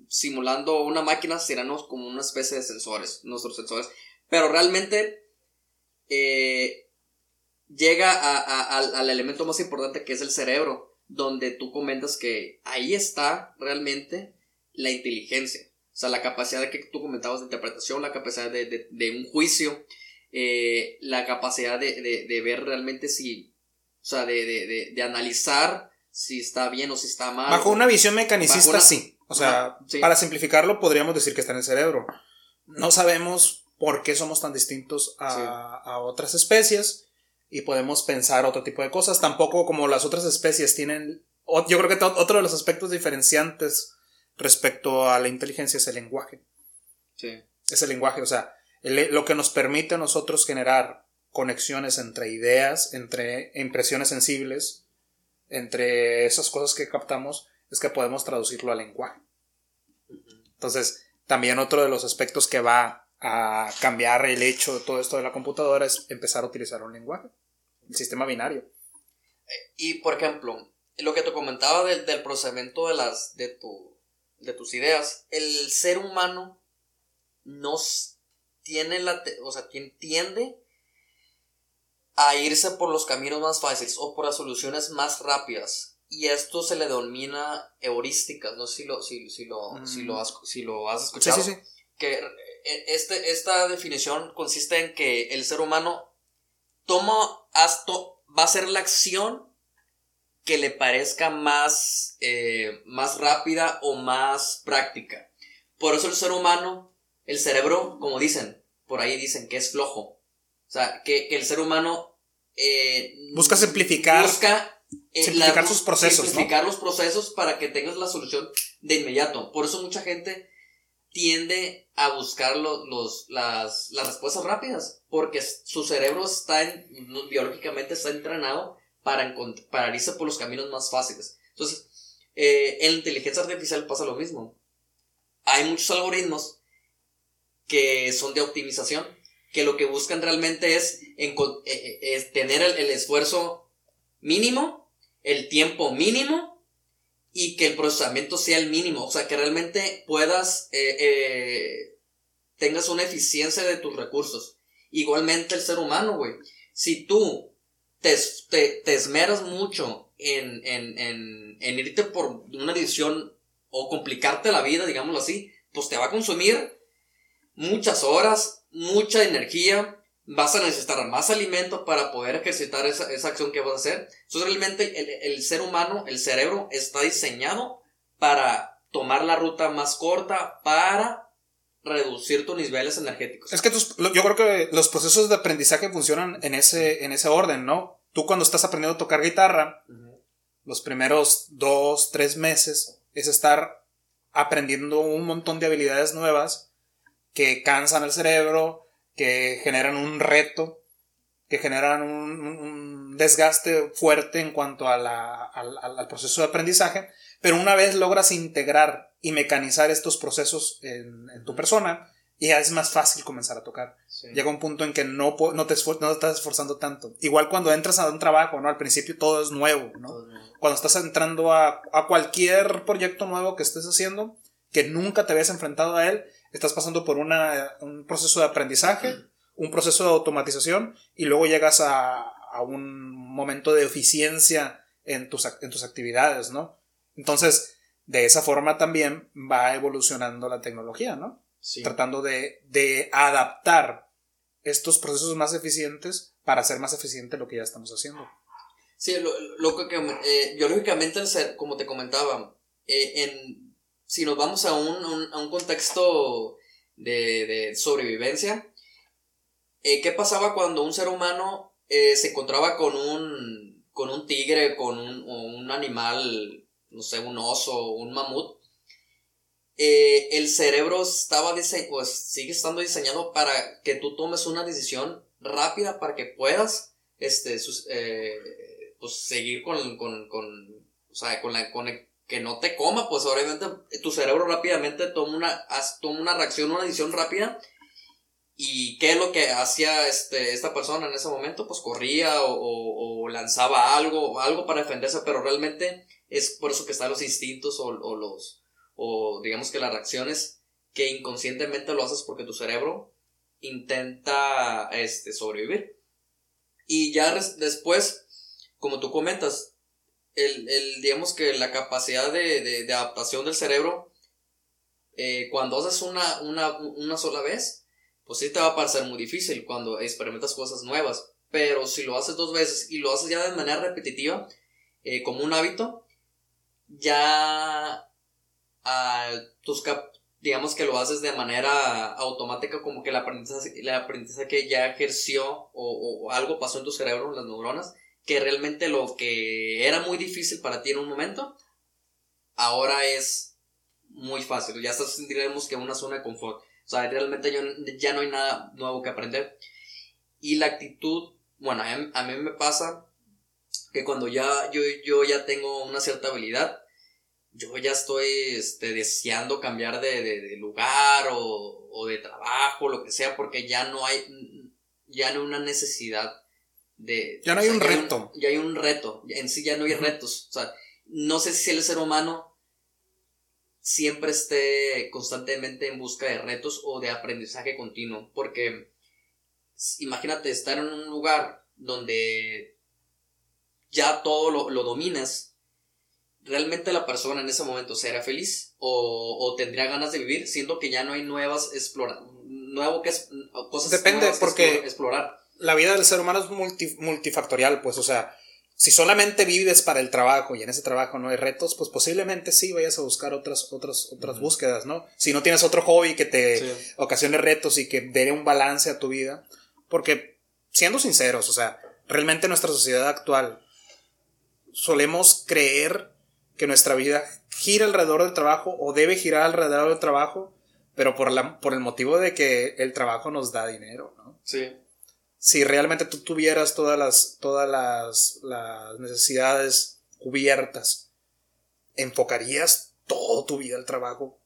[SPEAKER 1] simulando una máquina serán como una especie de sensores, nuestros sensores, pero realmente eh, llega al elemento más importante que es el cerebro donde tú comentas que ahí está realmente la inteligencia. O sea, la capacidad de que tú comentabas de interpretación, la capacidad de, un juicio, eh, la capacidad de, ver realmente si, o sea, de, analizar si está bien o si está mal.
[SPEAKER 2] Bajo una visión mecanicista, sí. O sea, para simplificarlo, podríamos decir que está en el cerebro. No sabemos por qué somos tan distintos a, a otras especies y podemos pensar otro tipo de cosas. Tampoco como las otras especies tienen... Yo creo que otro de los aspectos diferenciantes respecto a la inteligencia es el lenguaje. Sí. Es el lenguaje, o sea, lo que nos permite a nosotros generar conexiones entre ideas, entre impresiones sensibles, entre esas cosas que captamos, es que podemos traducirlo al lenguaje. Entonces, también otro de los aspectos que va a cambiar el hecho de todo esto de la computadora es empezar a utilizar un lenguaje, el sistema binario.
[SPEAKER 1] Y por ejemplo, lo que te comentaba del, procesamiento de, las, de, tu, de tus ideas, el ser humano nos tiene la, o sea, tiende a irse por los caminos más fáciles o por las soluciones más rápidas. Y esto se le denomina heurísticas, no sé si lo, si, si lo, si lo, mm. has, si lo has escuchado. Sí, sí, sí. Que e, este, esta definición consiste en que el ser humano toma, esto va a ser la acción que le parezca más, eh, más rápida o más práctica. Por eso el ser humano, el cerebro, como dicen, por ahí dicen que es flojo. O sea, que, el ser humano... Eh,
[SPEAKER 2] busca simplificar.
[SPEAKER 1] Busca
[SPEAKER 2] eh, simplificar sus procesos.
[SPEAKER 1] Simplificar los procesos para que tengas la solución de inmediato. Por eso mucha gente tiende a buscar los, las, respuestas rápidas, porque su cerebro está biológicamente está entrenado para, para irse por los caminos más fáciles. Entonces, eh, en la inteligencia artificial pasa lo mismo. Hay muchos algoritmos que son de optimización, que lo que buscan realmente es, eh, tener el esfuerzo mínimo, el tiempo mínimo y que el procesamiento sea el mínimo, o sea, que realmente puedas, eh, eh, tengas una eficiencia de tus recursos. Igualmente el ser humano, güey. Si tú te, te, esmeras mucho en, en, en, en, irte por una decisión o complicarte la vida, digámoslo así, pues te va a consumir muchas horas, mucha energía, vas a necesitar más alimento para poder ejercitar esa, esa acción que vas a hacer. Entonces realmente el, el, ser humano, el cerebro está diseñado para tomar la ruta más corta para reducir tus niveles energéticos.
[SPEAKER 2] Es que yo creo que los procesos de aprendizaje funcionan en ese, en ese orden, ¿no? Tú cuando estás aprendiendo a tocar guitarra, los primeros dos, tres meses es estar aprendiendo un montón de habilidades nuevas que cansan el cerebro, que generan un reto, que generan un, desgaste fuerte en cuanto a al, proceso de aprendizaje, pero una vez logras integrar y mecanizar estos procesos en, tu persona, ya es más fácil comenzar a tocar. Llega un punto en que no, no, te no estás esforzando tanto. Igual cuando entras a un trabajo, ¿no? Al principio todo es nuevo, ¿no? Cuando estás entrando a, a, cualquier proyecto nuevo que estés haciendo, que nunca te habías enfrentado a él, estás pasando por una, un proceso de aprendizaje, un proceso de automatización y luego llegas a, a un momento de eficiencia en tus, en tus actividades, ¿no? Entonces, de esa forma también va evolucionando la tecnología, ¿no? Tratando de, de, adaptar estos procesos más eficientes para hacer más eficiente lo que ya estamos haciendo.
[SPEAKER 1] Sí, lo, lo que eh, biológicamente, como te comentaba, eh, en, si nos vamos a un, a un contexto de, de sobrevivencia, eh, ¿qué pasaba cuando un ser humano eh, se encontraba con un, con un tigre, con un, un animal, no sé, un oso, un mamut? Eh, el cerebro estaba pues sigue estando diseñado para que tú tomes una decisión rápida para que puedas este, pues seguir con, con, con, o sea, con, la, con que no te coma, pues obviamente tu cerebro rápidamente toma una, toma una reacción, una decisión rápida ¿Y qué es lo que hacía este, esta persona en ese momento? Pues corría o, o, lanzaba algo, algo para defenderse, pero realmente es por eso que están los instintos o, o, los, o digamos que las reacciones que inconscientemente lo haces porque tu cerebro intenta este, sobrevivir. Y ya después, como tú comentas, el, el, digamos que la capacidad de, de, adaptación del cerebro, eh, cuando haces una, una, una sola vez, pues sí te va a parecer muy difícil cuando experimentas cosas nuevas. Pero si lo haces dos veces y lo haces ya de manera repetitiva, eh, como un hábito, ya tus digamos que lo haces de manera automática, como que el aprendizaje, aprendizaje que ya ejerció o, algo pasó en tu cerebro, en las neuronas, que realmente lo que era muy difícil para ti en un momento, ahora es muy fácil. Ya estás, diremos que una zona de confort. O sea, realmente ya no hay nada nuevo que aprender. Y la actitud, bueno, a mí, me pasa que cuando ya yo, yo ya tengo una cierta habilidad, yo ya estoy este, deseando cambiar de, lugar o, de trabajo, lo que sea, porque ya no hay, ya no hay una necesidad de...
[SPEAKER 2] Ya no hay un reto.
[SPEAKER 1] ya hay un reto, en sí ya no hay retos. O sea, no sé si el ser humano siempre esté constantemente en busca de retos o de aprendizaje continuo. Porque imagínate estar en un lugar donde ya todo lo, lo dominas. ¿Realmente la persona en ese momento será feliz? O, tendría ganas de vivir? Siendo que ya no hay nuevas explorar, nuevo que es, cosas
[SPEAKER 2] Depende, porque explorar. La vida del ser humano es multifactorial, pues, o sea, si solamente vives para el trabajo y en ese trabajo no hay retos, pues posiblemente sí vayas a buscar otras, otras, otras búsquedas, ¿no? Si no tienes otro hobby que te ocasione retos y que dé un balance a tu vida. Porque, siendo sinceros, o sea, realmente nuestra sociedad actual solemos creer que nuestra vida gira alrededor del trabajo o debe girar alrededor del trabajo, pero por, la, por el motivo de que el trabajo nos da dinero, ¿no?
[SPEAKER 1] Sí
[SPEAKER 2] si realmente tú tuvieras todas las, todas las, necesidades cubiertas, ¿enfocarías todo tu vida al trabajo?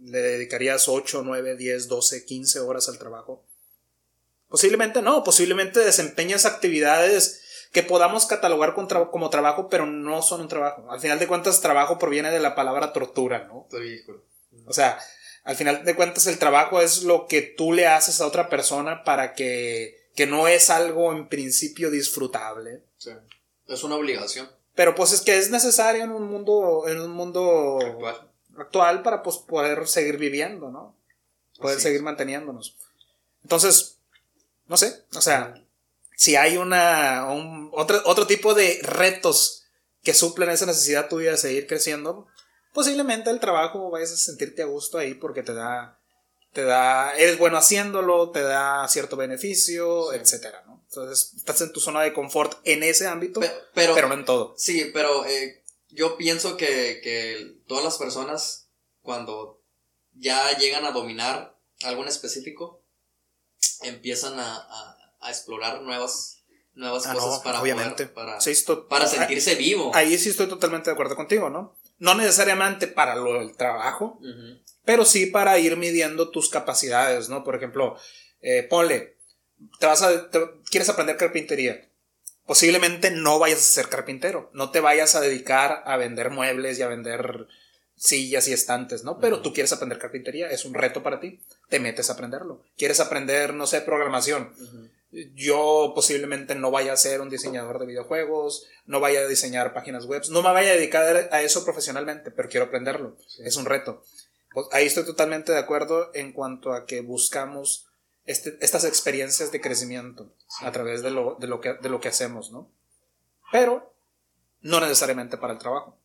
[SPEAKER 2] ¿Le dedicarías 8, 9, 10, 12, 15 horas al trabajo? Posiblemente no, posiblemente desempeñas actividades que podamos catalogar como trabajo, pero no son un trabajo. Al final de cuentas, trabajo proviene de la palabra tortura, ¿no? O sea, al final de cuentas, el trabajo es lo que tú le haces a otra persona para que, que no es algo en principio disfrutable.
[SPEAKER 1] Sí. Es una obligación.
[SPEAKER 2] Pero pues es que es necesario en un mundo, en un mundo actual, para pues, poder seguir viviendo, ¿no? Poder seguir manteniéndonos. Entonces, no sé, o sea, si hay una, un, otro, otro tipo de retos que suplen esa necesidad tuya de seguir creciendo, posiblemente el trabajo vayas a sentirte a gusto ahí porque te da, te da, eres bueno haciéndolo, te da cierto beneficio, etcétera, ¿no? Entonces estás en tu zona de confort en ese ámbito, pero, pero, no en todo.
[SPEAKER 1] Sí, pero eh, yo pienso que, que todas las personas cuando ya llegan a dominar algo en específico, empiezan a, a, explorar nuevas, nuevas ah, cosas para
[SPEAKER 2] obviamente.
[SPEAKER 1] para,
[SPEAKER 2] para
[SPEAKER 1] sentirse vivo.
[SPEAKER 2] Ahí sí estoy totalmente de acuerdo contigo, ¿no? No necesariamente para lo del trabajo, pero sí para ir midiendo tus capacidades, ¿no? Por ejemplo, eh, ponle, te vas a, quieres aprender carpintería. Posiblemente no vayas a ser carpintero, no te vayas a dedicar a vender muebles y a vender sillas y estantes, ¿no? Pero tú quieres aprender carpintería, es un reto para ti, te metes a aprenderlo. Quieres aprender, no sé, programación. Yo posiblemente no vaya a ser un diseñador de videojuegos, no vaya a diseñar páginas web, no me vaya a dedicar a eso profesionalmente, pero quiero aprenderlo. Es un reto. Pues ahí estoy totalmente de acuerdo en cuanto a que buscamos este, estas experiencias de crecimiento a través de lo, de, lo que, de lo que hacemos, ¿no? Pero no necesariamente para el trabajo.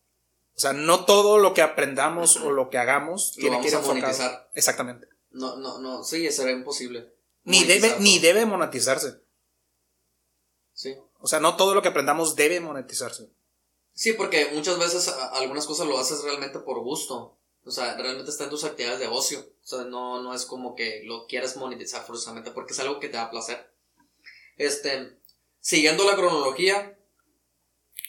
[SPEAKER 2] O sea, no todo lo que aprendamos o lo que hagamos tiene que ir enfocado. Exactamente.
[SPEAKER 1] No, no, no, sí, será imposible.
[SPEAKER 2] Ni debe, ni debe monetizarse. Sí. O sea, no todo lo que aprendamos debe monetizarse.
[SPEAKER 1] Sí, porque muchas veces algunas cosas lo haces realmente por gusto. O sea, realmente está en tus actividades de ocio. O sea, no, no es como que lo quieras monetizar forzosamente porque es algo que te da placer. Este, siguiendo la cronología,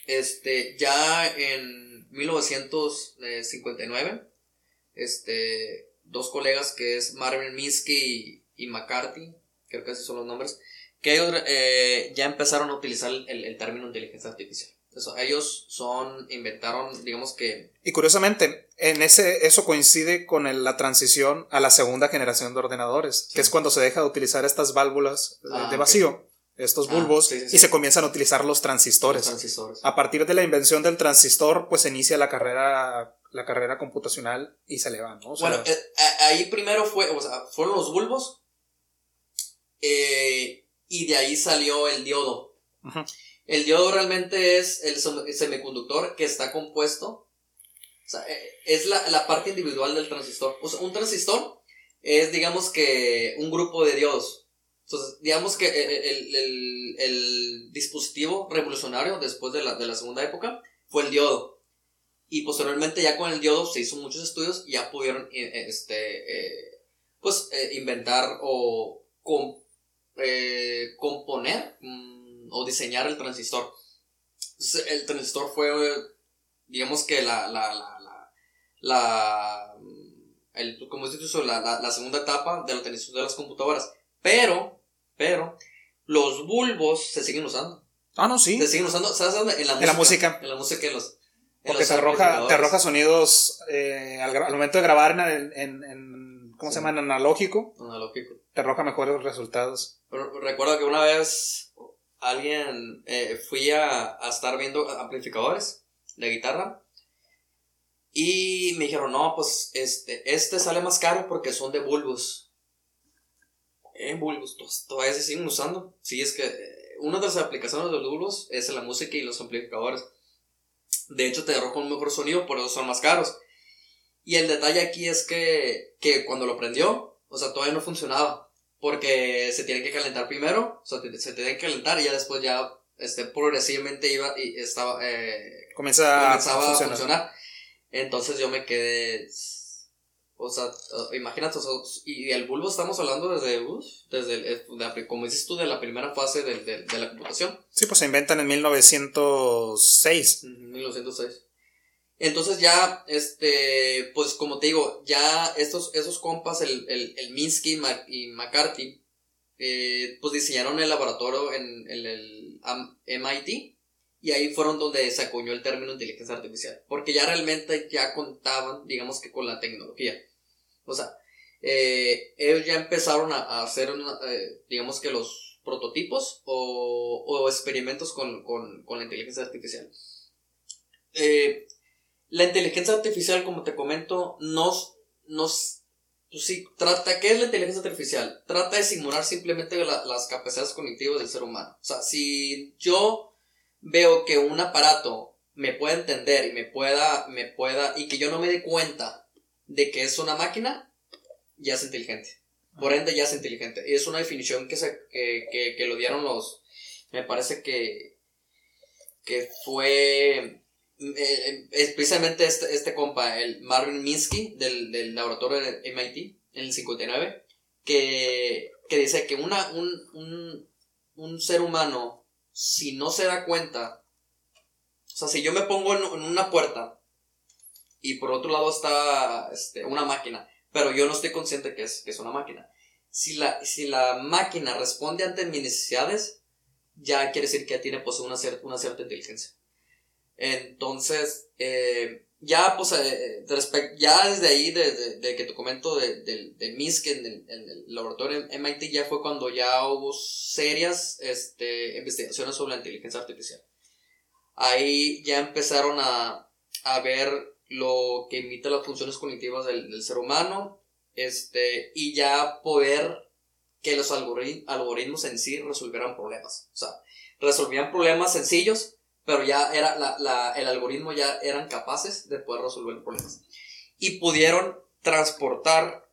[SPEAKER 1] este, ya en 1959, este, dos colegas que es Marvin Minsky y, McCarthy, creo que esos son los nombres, que ellos eh, ya empezaron a utilizar el, el término inteligencia artificial. Eso, ellos son, inventaron, digamos que...
[SPEAKER 2] Y curiosamente, en ese, eso coincide con la transición a la segunda generación de ordenadores, que es cuando se deja de utilizar estas válvulas de ah, vacío, estos ah, bulbos, y se comienzan a utilizar los transistores. A partir de la invención del transistor, pues se inicia la carrera, la carrera computacional y se le va, ¿no?
[SPEAKER 1] bueno, eh, ahí primero fue, o sea, fueron los bulbos, eh, y de ahí salió el diodo. El diodo realmente es el semiconductor que está compuesto, o sea, eh, es la, parte individual del transistor. O sea, un transistor es, digamos que, un grupo de diodos. Entonces, digamos que el, dispositivo revolucionario después de la, de la, segunda época fue el diodo. Y posteriormente ya con el diodo se hizo muchos estudios y ya pudieron eh, este, eh, pues, inventar o componer mm, o diseñar el transistor. el transistor fue, digamos que la, la la, el, como la, la, la, segunda etapa de la utilización de las computadoras. Pero, pero, los bulbos se siguen usando.
[SPEAKER 2] Ah, no, sí.
[SPEAKER 1] Se siguen usando, ¿sabes dónde? En la,
[SPEAKER 2] en música.
[SPEAKER 1] En la música, en los.
[SPEAKER 2] Porque te arroja, te arroja sonidos eh, al, momento de grabar en, en, en ¿cómo se llama? Analógico.
[SPEAKER 1] Analógico.
[SPEAKER 2] Te arroja mejores resultados.
[SPEAKER 1] recuerdo que una vez alguien, eh, fui a, a estar viendo amplificadores de guitarra y me dijeron, no, pues este, este sale más caro porque son de bulbos. En bulbos, todavía se siguen usando. Sí, es que eh, una de las aplicaciones de los bulbos es la música y los amplificadores. De hecho, te arroja un mejor sonido, por eso son más caros. Y el detalle aquí es que, que cuando lo prendió, o sea, todavía no funcionaba. Porque se tiene que calentar primero, o sea, se tiene que calentar y ya después ya este, progresivamente iba y estaba, eh,
[SPEAKER 2] comenzaba a funcionar.
[SPEAKER 1] Entonces yo me quedé. O sea, imagínate, y el bulbo estamos hablando desde, desde eh, como dices tú, de la primera fase de, la computación.
[SPEAKER 2] Sí, pues se inventan en 1906.
[SPEAKER 1] 1906. Entonces ya, este, pues como te digo, ya estos, esos compas, el, el, Minsky y McCarthy, eh, pues diseñaron el laboratorio en, el MIT y ahí fueron donde se acuñó el término inteligencia artificial, porque ya realmente ya contaban, digamos que con la tecnología. O sea, eh, ellos ya empezaron a, hacer, eh, digamos que los prototipos o, experimentos con, la inteligencia artificial. La inteligencia artificial, como te comento, nos, nos pues sí, trata, ¿qué es la inteligencia artificial? Trata de simular simplemente las capacidades cognitivas del ser humano. O sea, si yo veo que un aparato me pueda entender y me pueda, me pueda, y que yo no me dé cuenta de que es una máquina, ya es inteligente. Por ende, ya es inteligente. Y es una definición que, se, que, que, lo dieron los, me parece que, que fue eh, precisamente este, este compa, el Marvin Minsky del, del laboratorio de MIT en el 59, que, que dice que un, un, un ser humano si no se da cuenta, o sea, si yo me pongo en, una puerta y por otro lado está este, una máquina, pero yo no estoy consciente que es, que es una máquina. Si la, si la máquina responde ante mis necesidades, ya quiere decir que tiene pues, una, cierta, una cierta inteligencia. Entonces, eh, ya, pues, eh, ya desde ahí, desde de, que te comento de, de, de MISC en el, en el laboratorio MIT, ya fue cuando ya hubo serias este, investigaciones sobre la inteligencia artificial. Ahí ya empezaron a, a ver lo que imita las funciones cognitivas del, del, ser humano, este, y ya poder que los algoritmos en sí resolvieran problemas. O sea, resolvían problemas sencillos, pero ya era la, la, el algoritmo ya eran capaces de poder resolver problemas. Y pudieron transportar,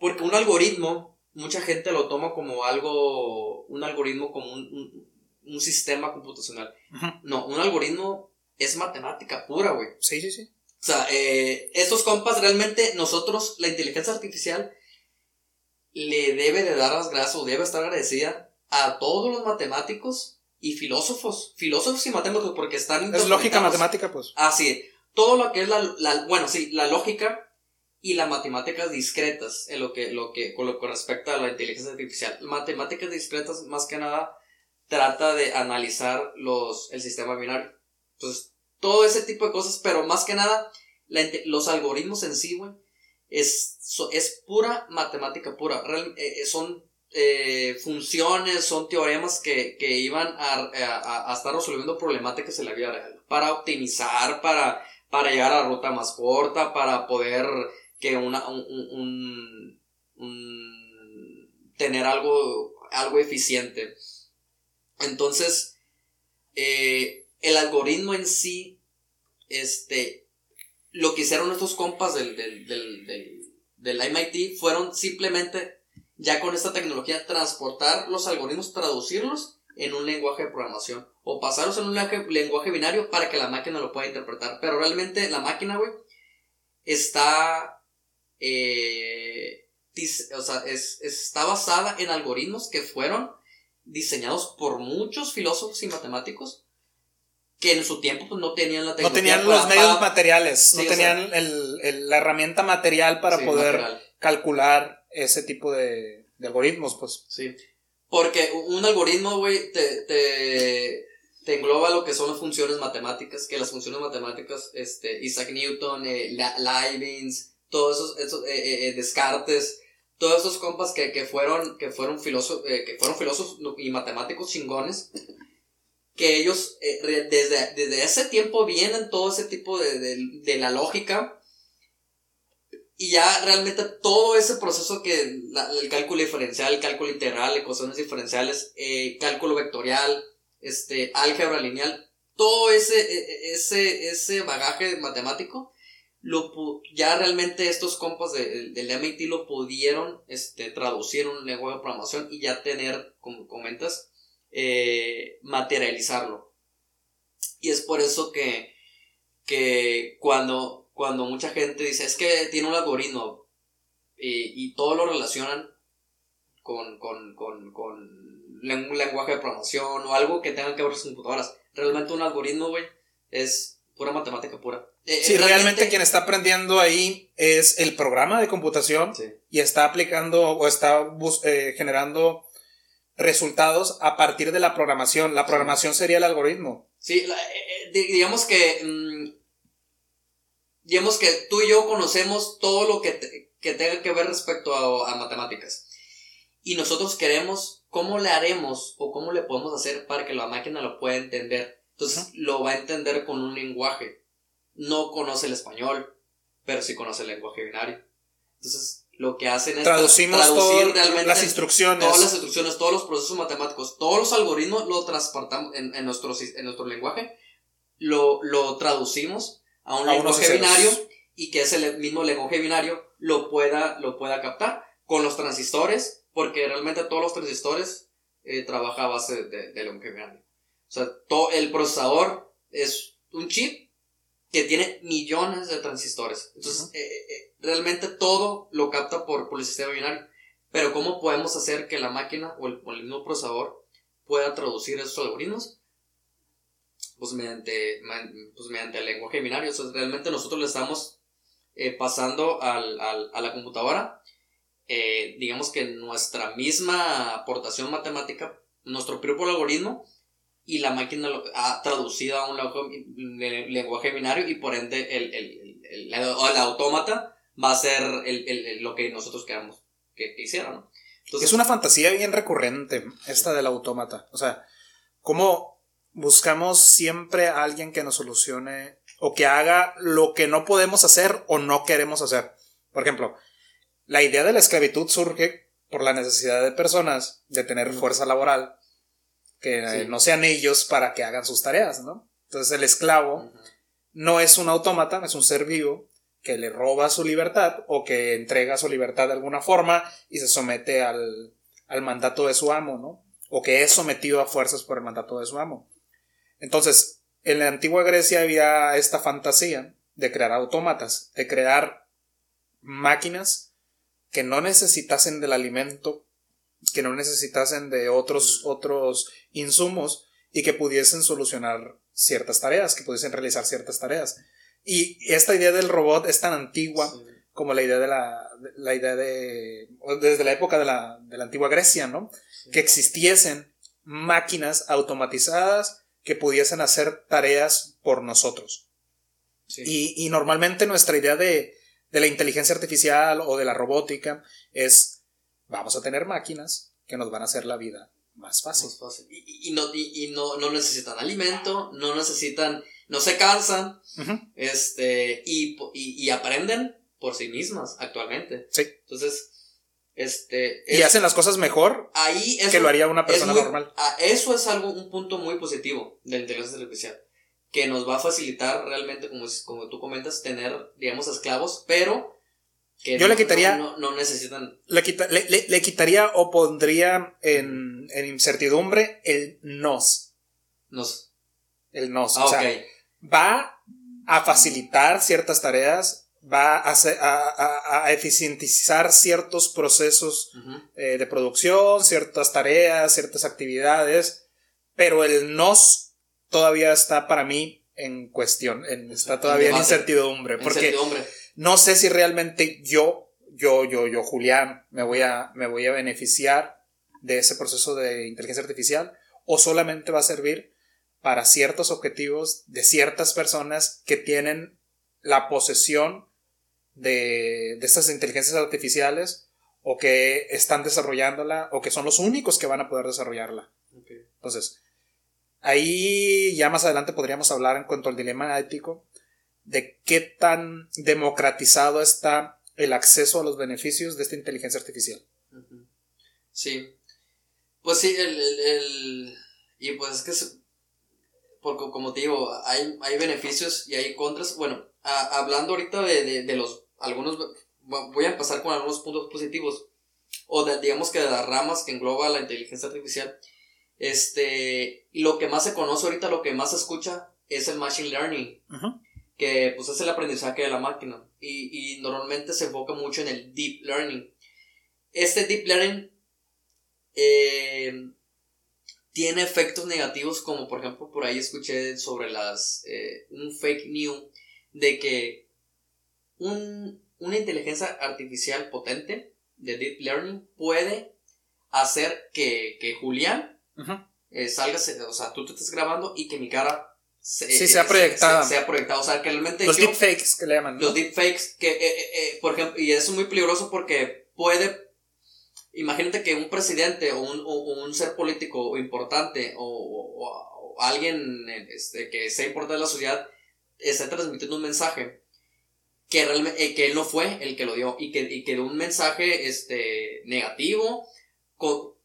[SPEAKER 1] porque un algoritmo, mucha gente lo toma como algo, un algoritmo como un, un, sistema computacional. No, un algoritmo es matemática pura, güey.
[SPEAKER 2] Sí, sí, sí.
[SPEAKER 1] O sea, eh, estos compas realmente nosotros, la inteligencia artificial, le debe de dar las gracias o debe estar agradecida a todos los matemáticos y filósofos, filósofos y matemáticos, porque están...
[SPEAKER 2] Es lógica matemática, pues.
[SPEAKER 1] Ah, sí. Todo lo que es la, la, bueno, sí, la lógica y las matemáticas discretas, en lo que, lo que, con lo que respecta a la inteligencia artificial. Matemáticas discretas, más que nada, trata de analizar los, el sistema binario. Entonces, todo ese tipo de cosas, pero más que nada, los algoritmos en sí, güey, es, es pura matemática pura. Real, eh, son eh, funciones, son teoremas que, iban a, estar resolviendo problemáticas en la vida real. Para optimizar, para, para llegar a la ruta más corta, para poder que una, un, tener algo, algo eficiente. Entonces, eh, el algoritmo en sí, este, lo que hicieron estos compas del, del, del, del MIT fueron simplemente ya con esta tecnología transportar los algoritmos, traducirlos en un lenguaje de programación o pasarlos en un lenguaje, binario para que la máquina lo pueda interpretar. Pero realmente la máquina, güey, está, eh, o sea, está basada en algoritmos que fueron diseñados por muchos filósofos y matemáticos que en su tiempo pues, no tenían la
[SPEAKER 2] tecnología. No tenían los medios materiales, no tenían la herramienta material para poder calcular ese tipo de, algoritmos, pues.
[SPEAKER 1] Sí. Porque un algoritmo, güey, te, te, engloba lo que son las funciones matemáticas, que las funciones matemáticas, este, Isaac Newton, eh, Leibniz, todos esos, eh, eh, Descartes, todos esos compas que, fueron, que fueron filósofos, que fueron filósofos y matemáticos chingones, que ellos desde, desde ese tiempo vienen todo ese tipo de, de la lógica y ya realmente todo ese proceso que el cálculo diferencial, el cálculo integral, ecuaciones diferenciales, eh, cálculo vectorial, este, álgebra lineal, todo ese, e, e, ese, ese bagaje matemático, lo, ya realmente estos compas de, del MIT lo pudieron este, traducir en un lenguaje de programación y ya tener, como comentas, eh, materializarlo. Y es por eso que, que cuando cuando mucha gente dice, es que tiene un algoritmo y, todo lo relacionan con, con, con, con un lenguaje de programación o algo que tenga que ver con computadoras. Realmente un algoritmo, güey, es pura matemática pura.
[SPEAKER 2] Eh, sí, realmente, quien está aprendiendo ahí es el programa de computación y está aplicando o está eh, generando resultados a partir de la programación. La programación sería el algoritmo.
[SPEAKER 1] Sí, eh, digamos que mm, digamos que tú y yo conocemos todo lo que, tenga que ver respecto a, matemáticas. Y nosotros queremos cómo le haremos o cómo le podemos hacer para que la máquina lo pueda entender. Entonces lo va a entender con un lenguaje. No conoce el español, pero sí conoce el lenguaje binario. Entonces lo que hacen es
[SPEAKER 2] Traducimos traducir realmente las instrucciones.
[SPEAKER 1] Todas las instrucciones, todos los procesos matemáticos, todos los algoritmos lo transportamos en, nuestro, en nuestro lenguaje, lo, lo traducimos a un lenguaje binario y que ese mismo lenguaje binario lo pueda, lo pueda captar con los transistores, porque realmente todos los transistores eh, trabajan a base de, lenguaje binario. O sea, todo el procesador es un chip que tiene millones de transistores. Entonces, eh, eh, realmente todo lo capta por, por el sistema binario. Pero ¿cómo podemos hacer que la máquina o el, o el mismo procesador pueda traducir esos algoritmos? Pues mediante, pues mediante el lenguaje binario. O realmente nosotros le estamos eh, pasando al, al, a la computadora, eh, digamos que nuestra misma aportación matemática, nuestro propio algoritmo, y la máquina ha traducido a un lenguaje binario y por ende el, el, el, el autómata va a ser lo que nosotros queramos que, hiciera, ¿no?
[SPEAKER 2] es una fantasía bien recurrente esta del autómata. O sea, cómo buscamos siempre a alguien que nos solucione o que haga lo que no podemos hacer o no queremos hacer. Por ejemplo, la idea de la esclavitud surge por la necesidad de personas de tener fuerza laboral que no sean ellos para que hagan sus tareas, ¿no? Entonces el esclavo no es un autómata, es un ser vivo que le roba su libertad o que entrega su libertad de alguna forma y se somete al, al mandato de su amo, ¿no? O que es sometido a fuerzas por el mandato de su amo. Entonces, en la antigua Grecia había esta fantasía de crear autómatas, de crear máquinas que no necesitasen del alimento que no necesitasen de otros, otros insumos y que pudiesen solucionar ciertas tareas, que pudiesen realizar ciertas tareas. Y esta idea del robot es tan antigua como la idea de la, la idea de, desde la época de la, de la antigua Grecia, ¿no? Que existiesen máquinas automatizadas que pudiesen hacer tareas por nosotros. Y, y, normalmente nuestra idea de, de la inteligencia artificial o de la robótica es vamos a tener máquinas que nos van a hacer la vida más fácil.
[SPEAKER 1] Y, no, y, no, no, necesitan alimento, no necesitan, no se cansan, este, y, aprenden por sí mismas actualmente. Sí. Entonces, este...
[SPEAKER 2] y hacen las cosas mejor ahí que lo haría una persona normal.
[SPEAKER 1] eso es algo, un punto muy positivo de la inteligencia artificial, que nos va a facilitar realmente, como, como tú comentas, tener, digamos, esclavos, pero
[SPEAKER 2] yo le quitaría.
[SPEAKER 1] No, necesitan.
[SPEAKER 2] Le, le, quitaría o pondría en, en, incertidumbre el nos.
[SPEAKER 1] Nos.
[SPEAKER 2] El nos. Ah, o sea, va a facilitar ciertas tareas, va a, a, a, eficientizar ciertos procesos eh, de producción, ciertas tareas, ciertas actividades, pero el nos todavía está para mí en cuestión, está todavía en incertidumbre. Porque incertidumbre no sé si realmente yo, yo, yo, yo, Julián, me voy a, me voy a beneficiar de ese proceso de inteligencia artificial o solamente va a servir para ciertos objetivos de ciertas personas que tienen la posesión de, de estas inteligencias artificiales o que están desarrollándola o que son los únicos que van a poder desarrollarla. Entonces, ahí ya más adelante podríamos hablar en cuanto al dilema ético de qué tan democratizado está el acceso a los beneficios de esta inteligencia artificial.
[SPEAKER 1] Sí. Pues sí, el, y pues es que, porque como te digo, hay, hay beneficios y hay contras. Bueno, hablando ahorita de, de, los, algunos, voy a empezar con algunos puntos positivos, o de, digamos que de las ramas que engloba la inteligencia artificial. Este, lo que más se conoce ahorita, lo que más se escucha es el machine learning que pues es el aprendizaje de la máquina y, y, normalmente se enfoca mucho en el deep learning. Este deep learning eh, tiene efectos negativos como por ejemplo por ahí escuché sobre las eh, un fake news de que un, una inteligencia artificial potente de deep learning puede hacer que, que Julián eh, salga, o sea, tú te estás grabando y que mi cara
[SPEAKER 2] sí, se ha proyectado.
[SPEAKER 1] Se, ha proyectado. O sea, que realmente.
[SPEAKER 2] Los deepfakes que le llaman.
[SPEAKER 1] Los deepfakes, que, eh, eh, eh, por ejemplo, y eso es muy peligroso porque puede. Imagínate que un presidente o un, o un ser político importante o, o, alguien este, que sea importante en la sociedad esté transmitiendo un mensaje que realmente que él no fue el que lo dio y que, y que dio un mensaje este, negativo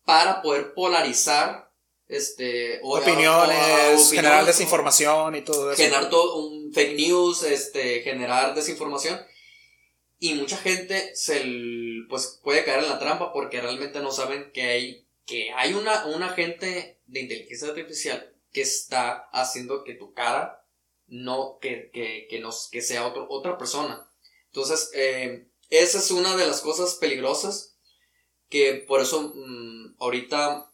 [SPEAKER 1] para poder polarizar este,
[SPEAKER 2] opiniones, generar desinformación y todo eso.
[SPEAKER 1] Generar todo un fake news, este, generar desinformación. Y mucha gente se pues puede caer en la trampa porque realmente no saben que hay, que hay una, un agente de inteligencia artificial que está haciendo que tu cara no, que, que, que, nos, que sea otro, otra persona. Entonces, eh, esa es una de las cosas peligrosas que por eso mm, ahorita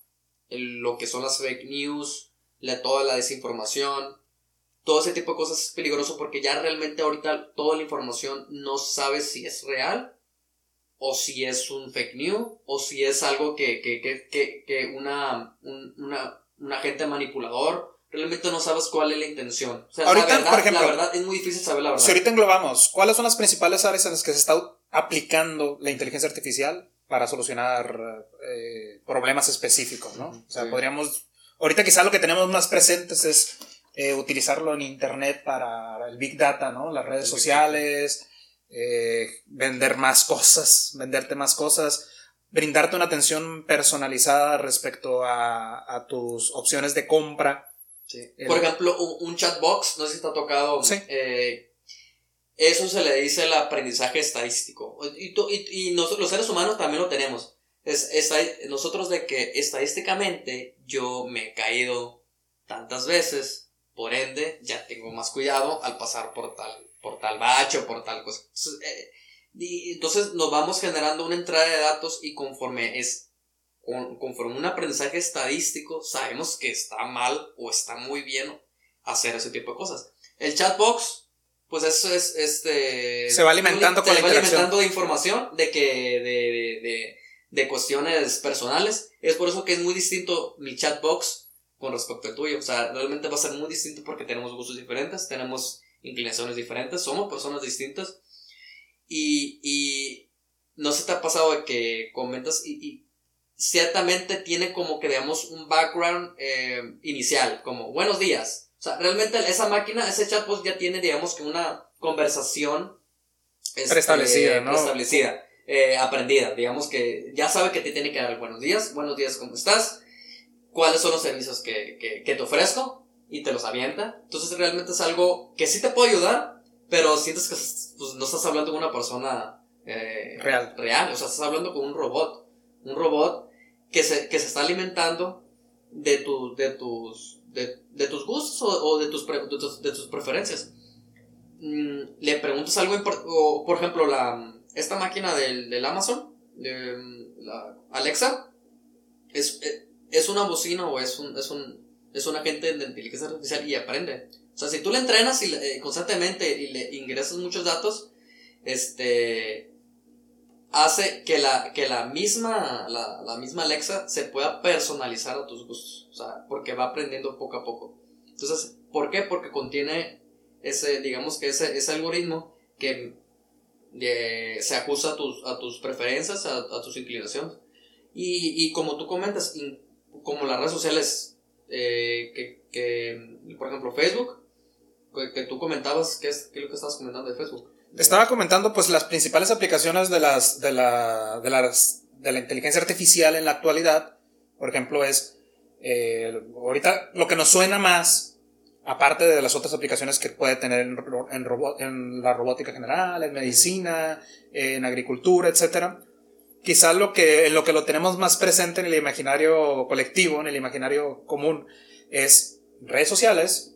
[SPEAKER 1] lo que son las fake news, la, toda la desinformación, todo ese tipo de cosas es peligroso porque ya realmente ahorita toda la información no sabes si es real o si es un fake news o si es algo que, que, que, que una, una, un agente manipulador, realmente no sabes cuál es la intención. O sea, ahorita, la verdad, por ejemplo, la verdad es muy difícil saber la verdad.
[SPEAKER 2] Si ahorita englobamos, ¿cuáles son las principales áreas en las que se está aplicando la inteligencia artificial para solucionar eh, problemas específicos, ¿no? O sea, podríamos, ahorita quizá lo que tenemos más presentes es eh, utilizarlo en Internet para el Big Data, ¿no? Las redes sociales, eh, vender más cosas, venderte más cosas, brindarte una atención personalizada respecto a, tus opciones de compra.
[SPEAKER 1] Por ejemplo, un, chatbox, no sé si te ha tocado. Eh, eso se le dice el aprendizaje estadístico. Y, y, nosotros, los seres humanos también lo tenemos. Es, nosotros de que estadísticamente yo me he caído tantas veces, por ende ya tengo más cuidado al pasar por tal por tal bache o por tal cosa. Entonces, eh, y entonces nos vamos generando una entrada de datos y conforme es conforme un aprendizaje estadístico sabemos que está mal o está muy bien hacer ese tipo de cosas. El chatbox, pues eso es este
[SPEAKER 2] se va alimentando con
[SPEAKER 1] se va alimentando de información de que de, de, de, cuestiones personales. Es por eso que es muy distinto mi chatbox con respecto al tuyo. O sea, realmente va a ser muy distinto porque tenemos gustos diferentes, tenemos inclinaciones diferentes, somos personas distintas. Y, y no se te ha pasado que comentas y, ciertamente tiene como que digamos un background eh, inicial, como buenos días. O sea, realmente esa máquina, ese chatbot ya tiene digamos que una conversación
[SPEAKER 2] este, preestablecida, ¿no?
[SPEAKER 1] Preestablecida, eh, aprendida. Digamos que ya sabe que te tiene que dar buenos días, buenos días, ¿cómo estás? ¿Cuáles son los servicios que, que, que te ofrezco? y te los avienta. Entonces realmente es algo que sí te puede ayudar, pero sientes que pues, no estás hablando con una persona eh,
[SPEAKER 2] real.
[SPEAKER 1] real. O sea, estás hablando con un robot. Un robot que se, que se está alimentando de, tu, de, tus, de, tus gustos o, de, tus de, tus, preferencias. Mm, le preguntas algo, o, por ejemplo, la, esta máquina del, del Amazon, de, la Alexa, es, es una bocina o es un, es un es un agente de inteligencia artificial y aprende. O sea, si tú le entrenas y eh, constantemente y le ingresas muchos datos, este hace que la, que la misma la, la, misma Alexa se pueda personalizar a tus gustos, o sea, porque va aprendiendo poco a poco. Entonces, ¿por qué? Porque contiene ese, digamos que ese, ese algoritmo que eh, se ajusta a tus, a tus preferencias, a, a tus inclinaciones. Y, y, como tú comentas, como las redes sociales eh, que, que, por ejemplo, Facebook, que, tú comentabas, ¿qué es, ¿qué es lo que estabas comentando de Facebook?
[SPEAKER 2] Estaba comentando pues las principales aplicaciones de las, de la, de las, de la inteligencia artificial en la actualidad. Por ejemplo, es, eh, ahorita lo que nos suena más, aparte de las otras aplicaciones que puede tener en, en, en la robótica general, en medicina, en agricultura, etcétera, quizás lo que, en lo que lo tenemos más presente en el imaginario colectivo, en el imaginario común, es redes sociales,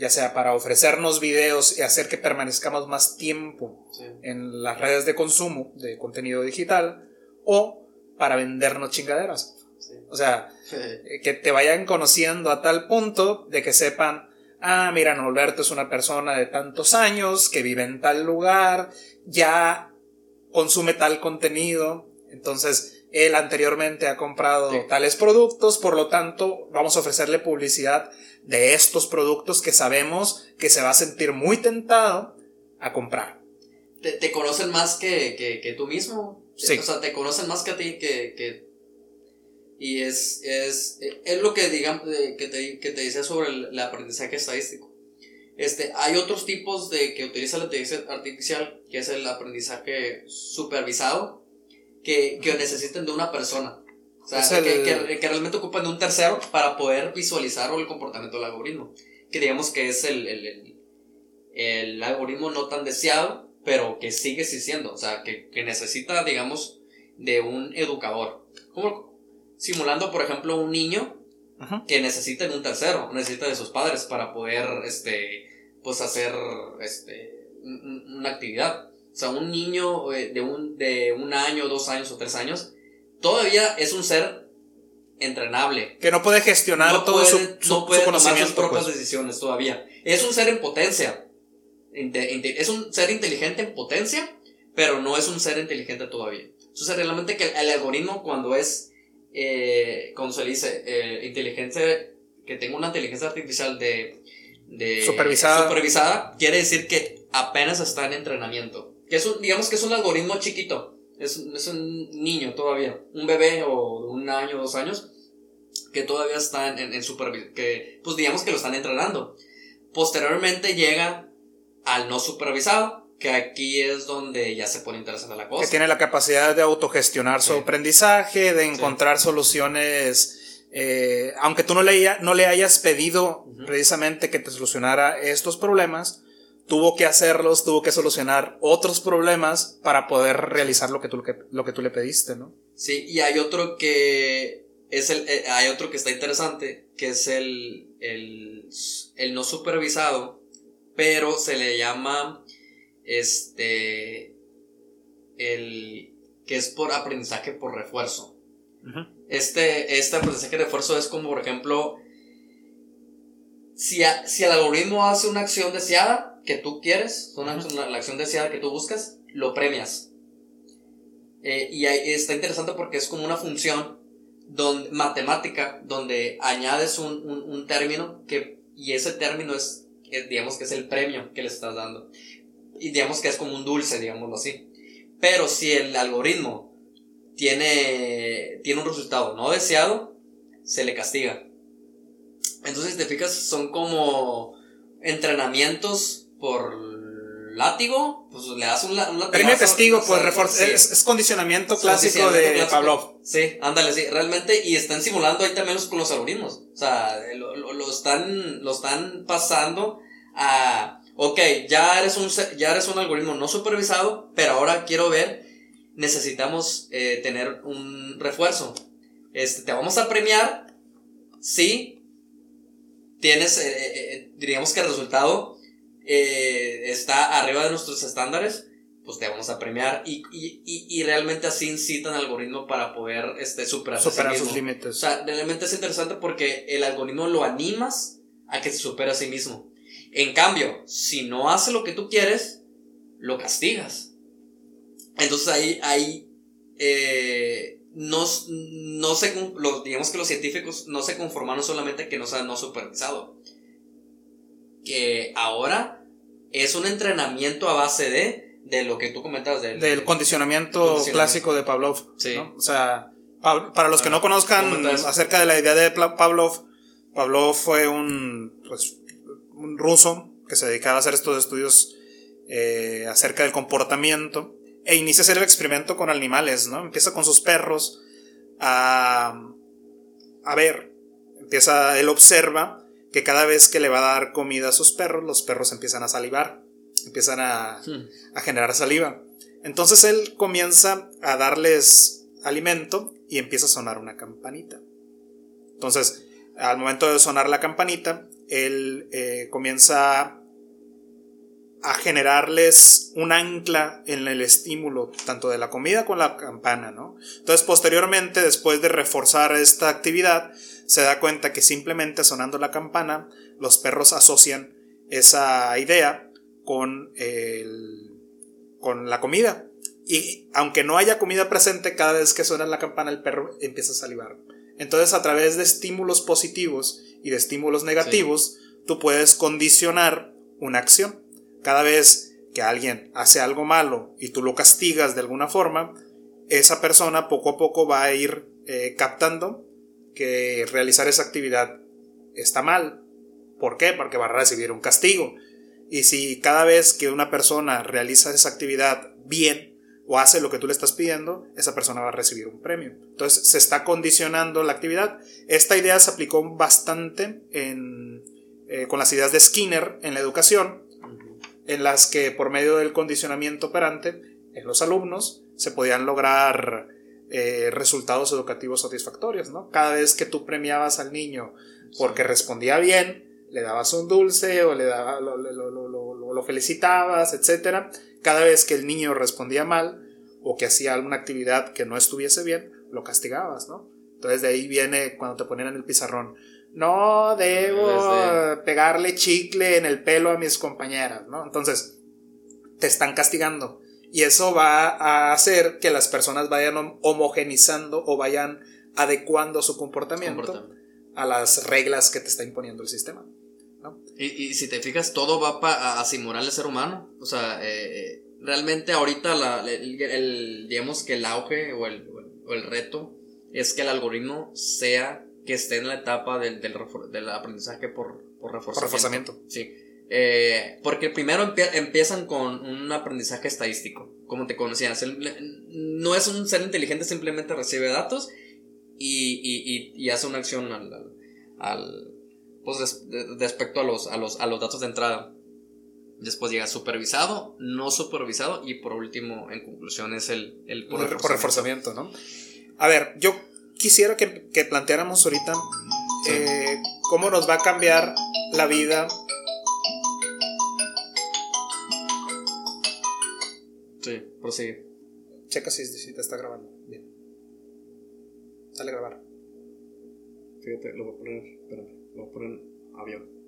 [SPEAKER 2] ya sea para ofrecernos videos y hacer que permanezcamos más tiempo en las redes de consumo de contenido digital, o para vendernos chingaderas. O sea, eh, que te vayan conociendo a tal punto de que sepan, ah, mira, Norberto es una persona de tantos años que vive en tal lugar, ya consume tal contenido, entonces, él anteriormente ha comprado tales productos, por lo tanto, vamos a ofrecerle publicidad de estos productos que sabemos que se va a sentir muy tentado a comprar.
[SPEAKER 1] Te, conocen más que, que, tú mismo. Sí. O sea, te conocen más que a ti que... que y es, es, es lo que, digamos, que, te, que te decía sobre el, aprendizaje estadístico. Este, hay otros tipos de que utiliza la inteligencia artificial, que es el aprendizaje supervisado, que, que necesiten de una persona. O sea, que, que, realmente ocupan de un tercero para poder visualizar el comportamiento del algoritmo. Que digamos que es el, el, el, algoritmo no tan deseado, pero que sigue existiendo. O sea, que, que necesita, digamos, de un educador. Como simulando, por ejemplo, un niño que necesita de un tercero, necesita de sus padres para poder, este, pues hacer, este, una actividad. O sea, un niño eh, de un, de un año, dos años o tres años, todavía es un ser entrenable.
[SPEAKER 2] Que no puede gestionar todo su,
[SPEAKER 1] no puede tomar sus propias pues. decisiones todavía. Es un ser en potencia. Es un ser inteligente en potencia, pero no es un ser inteligente todavía. Entonces, realmente que el, algoritmo cuando es, eh, cuando se dice, eh, inteligencia que tenga una inteligencia artificial de, de
[SPEAKER 2] supervisada.
[SPEAKER 1] supervisada, quiere decir que apenas está en entrenamiento. Que es un, digamos que es un algoritmo chiquito. Es, es un niño todavía, un bebé o un año, dos años, que todavía está en, en, supervisión, que pues digamos que lo están entrenando. Posteriormente llega al no supervisado, que aquí es donde ya se pone interesante la cosa.
[SPEAKER 2] Que tiene la capacidad de autogestionar su aprendizaje, de encontrar soluciones, eh, aunque tú no le, no le hayas pedido precisamente que te solucionara estos problemas, tuvo que hacerlos, tuvo que solucionar otros problemas para poder realizar lo que tú, lo que tú le pediste, ¿no?
[SPEAKER 1] Sí, y hay otro que es el, eh, hay otro que está interesante, que es el, el, el no supervisado, pero se le llama este el que es por aprendizaje por refuerzo. este, este aprendizaje de refuerzo es como, por ejemplo, si, si el algoritmo hace una acción deseada que tú quieres, una, la acción deseada que tú buscas, lo premias. Eh, y está interesante porque es como una función donde, matemática donde añades un, un, término que, y ese término es, digamos que es el premio que le estás dando. Y digamos que es como un dulce, digámoslo así. Pero si el algoritmo tiene, tiene un resultado no deseado, se le castiga. Entonces, si te fijas, son como entrenamientos por látigo, pues le das un, un
[SPEAKER 2] Premio testigo, pues es, condicionamiento clásico de Pavlov.
[SPEAKER 1] Sí, ándale, sí, realmente, y están simulando ahí también con los algoritmos. O sea, lo, lo, están, lo están pasando a, ok, ya eres un, ya eres un algoritmo no supervisado, pero ahora quiero ver, necesitamos eh, tener un refuerzo. Este, te vamos a premiar si tienes, eh, eh, diríamos que el resultado eh, está arriba de nuestros estándares, pues te vamos a premiar y, y, y, realmente así incitan al algoritmo para poder este, superar,
[SPEAKER 2] sus límites. O
[SPEAKER 1] sea, realmente es interesante porque el algoritmo lo animas a que se supere a sí mismo. En cambio, si no hace lo que tú quieres, lo castigas. Entonces ahí, ahí eh, no, no se, digamos que los científicos no se conformaron solamente que no sea no supervisado. Que ahora es un entrenamiento a base de, de lo que tú comentabas del,
[SPEAKER 2] del condicionamiento, clásico de Pavlov. Sí. O sea, para los que no conozcan acerca de la idea de Pavlov, Pavlov fue un, pues, un ruso que se dedicaba a hacer estos estudios eh, acerca del comportamiento e inicia a hacer el experimento con animales, ¿no? Empieza con sus perros a, a ver, empieza, él observa que cada vez que le va a dar comida a sus perros, los perros empiezan a salivar, empiezan a, hmm. a generar saliva. Entonces él comienza a darles alimento y empieza a sonar una campanita. Entonces, al momento de sonar la campanita, él eh, comienza a generarles un ancla en el estímulo, tanto de la comida como la campana, ¿no? Entonces, posteriormente, después de reforzar esta actividad, se da cuenta que simplemente sonando la campana, los perros asocian esa idea con, el, con la comida. Y aunque no haya comida presente, cada vez que suena la campana, el perro empieza a salivar. Entonces, a través de estímulos positivos y de estímulos negativos, tú puedes condicionar una acción. Cada vez que alguien hace algo malo y tú lo castigas de alguna forma, esa persona poco a poco va a ir eh, captando que realizar esa actividad está mal. ¿Por qué? Porque va a recibir un castigo. Y si cada vez que una persona realiza esa actividad bien o hace lo que tú le estás pidiendo, esa persona va a recibir un premio. Entonces se está condicionando la actividad. Esta idea se aplicó bastante en, eh, con las ideas de Skinner en la educación en las que por medio del condicionamiento operante en los alumnos se podían lograr eh, resultados educativos satisfactorios, ¿no? Cada vez que tú premiabas al niño porque respondía bien, le dabas un dulce o le daba, lo, lo, felicitabas, etc. Cada vez que el niño respondía mal o que hacía alguna actividad que no estuviese bien, lo castigabas, ¿no? Entonces de ahí viene cuando te ponían en el pizarrón, no debo pegarle chicle en el pelo a mis compañeras, ¿no? Entonces, te están castigando. Y eso va a hacer que las personas vayan homogenizando o vayan adecuando su comportamiento, a las reglas que te está imponiendo el sistema.
[SPEAKER 1] Y, si te fijas, todo va a, simular el ser humano. O sea, eh, realmente ahorita la, el, digamos que el auge o el, o el, reto es que el algoritmo sea que esté en la etapa del, del, aprendizaje por, por reforzamiento. Sí. Eh, porque primero empiezan con un aprendizaje estadístico, como te conocías. no es un ser inteligente, simplemente recibe datos y, y, y, hace una acción al, al, pues respecto a los, a, los, a los datos de entrada. Después llega supervisado, no supervisado y por último, en conclusión, es el, el
[SPEAKER 2] por, reforzamiento. ¿no? A ver, yo quisiera que, que planteáramos ahorita eh, cómo nos va a cambiar la vida.
[SPEAKER 1] Sí, prosigue.
[SPEAKER 2] Checa si, si te está grabando. Bien. Dale a grabar.
[SPEAKER 1] Fíjate, lo voy a poner. Espérame, lo voy a poner avión.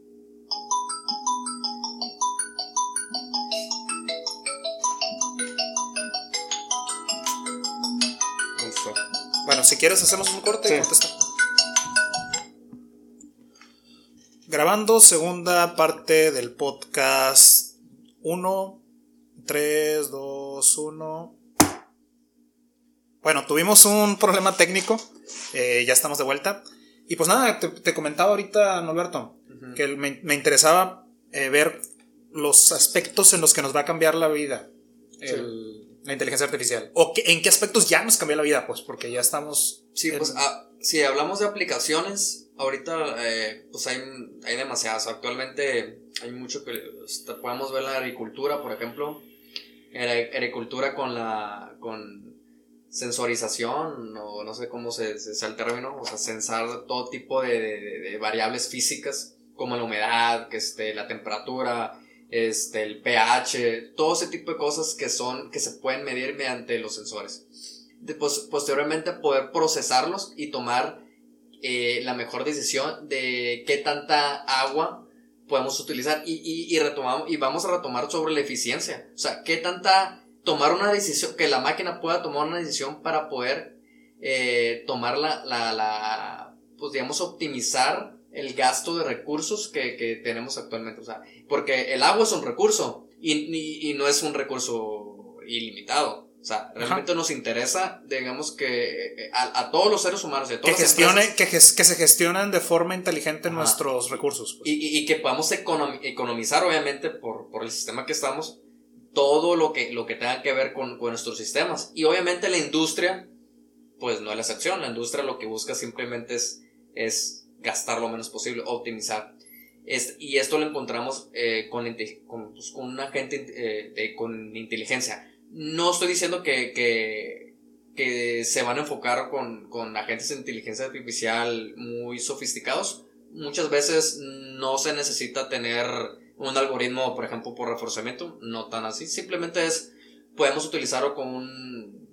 [SPEAKER 2] Bueno, si quieres hacemos un corte y contesta. Grabando segunda parte del podcast 1, 3, 2, 1. Bueno, tuvimos un problema técnico, eh, ya estamos de vuelta. Y pues nada, te, comentaba ahorita, Norberto, que me, interesaba eh, ver los aspectos en los que nos va a cambiar la vida. El, la inteligencia artificial? ¿O en qué aspectos ya nos cambió la vida? Pues porque ya estamos...
[SPEAKER 1] Sí, pues ah, si hablamos de aplicaciones, ahorita eh, pues hay, hay demasiadas. Actualmente hay mucho que... Este, podemos ver la agricultura, por ejemplo. Agricultura con la... con sensorización, o no sé cómo se, se, el término, o sea, sensar todo tipo de, de, variables físicas, como la humedad, que este, la temperatura, este, el pH, todo ese tipo de cosas que son, que se pueden medir mediante los sensores. Después, posteriormente poder procesarlos y tomar eh, la mejor decisión de qué tanta agua podemos utilizar y, y, retomamos, y vamos a retomar sobre la eficiencia. O sea, qué tanta, tomar una decisión, que la máquina pueda tomar una decisión para poder eh, tomar la, la, pues digamos, optimizar el gasto de recursos que, que, tenemos actualmente. O sea, porque el agua es un recurso y, y, no es un recurso ilimitado. O sea, realmente nos interesa, digamos que eh, a, todos los seres humanos, de
[SPEAKER 2] que, gestione, que, que, se gestionan de forma inteligente nuestros recursos.
[SPEAKER 1] Pues. Y, y, que podamos economizar, obviamente, por, por el sistema que estamos, todo lo que, lo que tenga que ver con, con nuestros sistemas. Y obviamente la industria, pues no es la excepción. La industria lo que busca simplemente es, es gastar lo menos posible, optimizar. y esto lo encontramos eh, con, con, pues, con, una gente eh, con inteligencia. No estoy diciendo que, que, que se van a enfocar con, con, agentes de inteligencia artificial muy sofisticados. Muchas veces no se necesita tener un algoritmo, por ejemplo, por reforzamiento, no tan así. Simplemente es, podemos utilizarlo con un,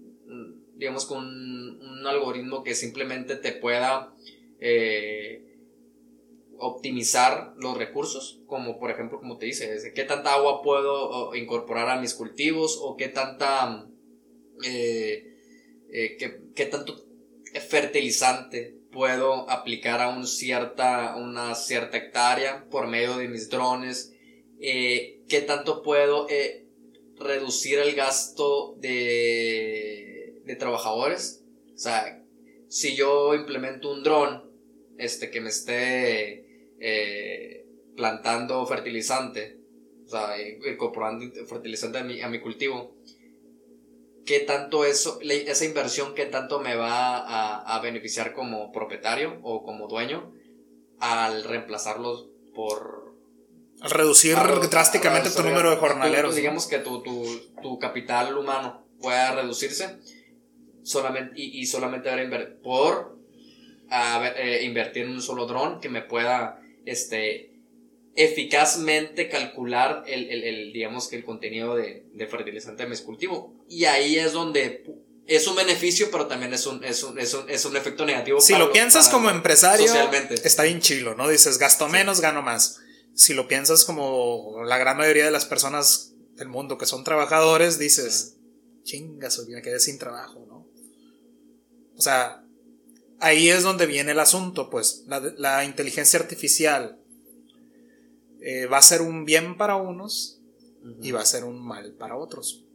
[SPEAKER 1] digamos, con un, algoritmo que simplemente te pueda eh, optimizar los recursos, como por ejemplo, como te dice, qué tanta agua puedo incorporar a mis cultivos o qué tanta, eh, eh, qué, tanto fertilizante puedo aplicar a un cierta, una cierta hectárea por medio de mis drones, qué tanto puedo reducir el gasto de, de trabajadores. O sea, si yo implemento un dron este, que me esté eh, plantando fertilizante, o sea, incorporando fertilizante a mi, a mi cultivo, ¿qué tanto eso, esa inversión, qué tanto me va a, a beneficiar como propietario o como dueño al reemplazarlos por...
[SPEAKER 2] Al reducir drásticamente tu número de jornaleros.
[SPEAKER 1] digamos que tu, tu, tu, capital humano pueda reducirse solamente, y, y solamente por a eh, invertir en un solo dron que me pueda este, eficazmente calcular el, el, digamos que el contenido de, de, fertilizante de mi cultivo. Y ahí es donde es un beneficio, pero también es un, es un, es un, es un efecto negativo.
[SPEAKER 2] Si lo piensas como empresario, está bien chilo, ¿no? Dices, gasto menos, gano más. Si lo piensas como la gran mayoría de las personas del mundo que son trabajadores, dices, chingas, me quedé sin trabajo, ¿no? O sea, ahí es donde viene el asunto, pues la, inteligencia artificial eh, va a ser un bien para unos y va a ser un mal para otros.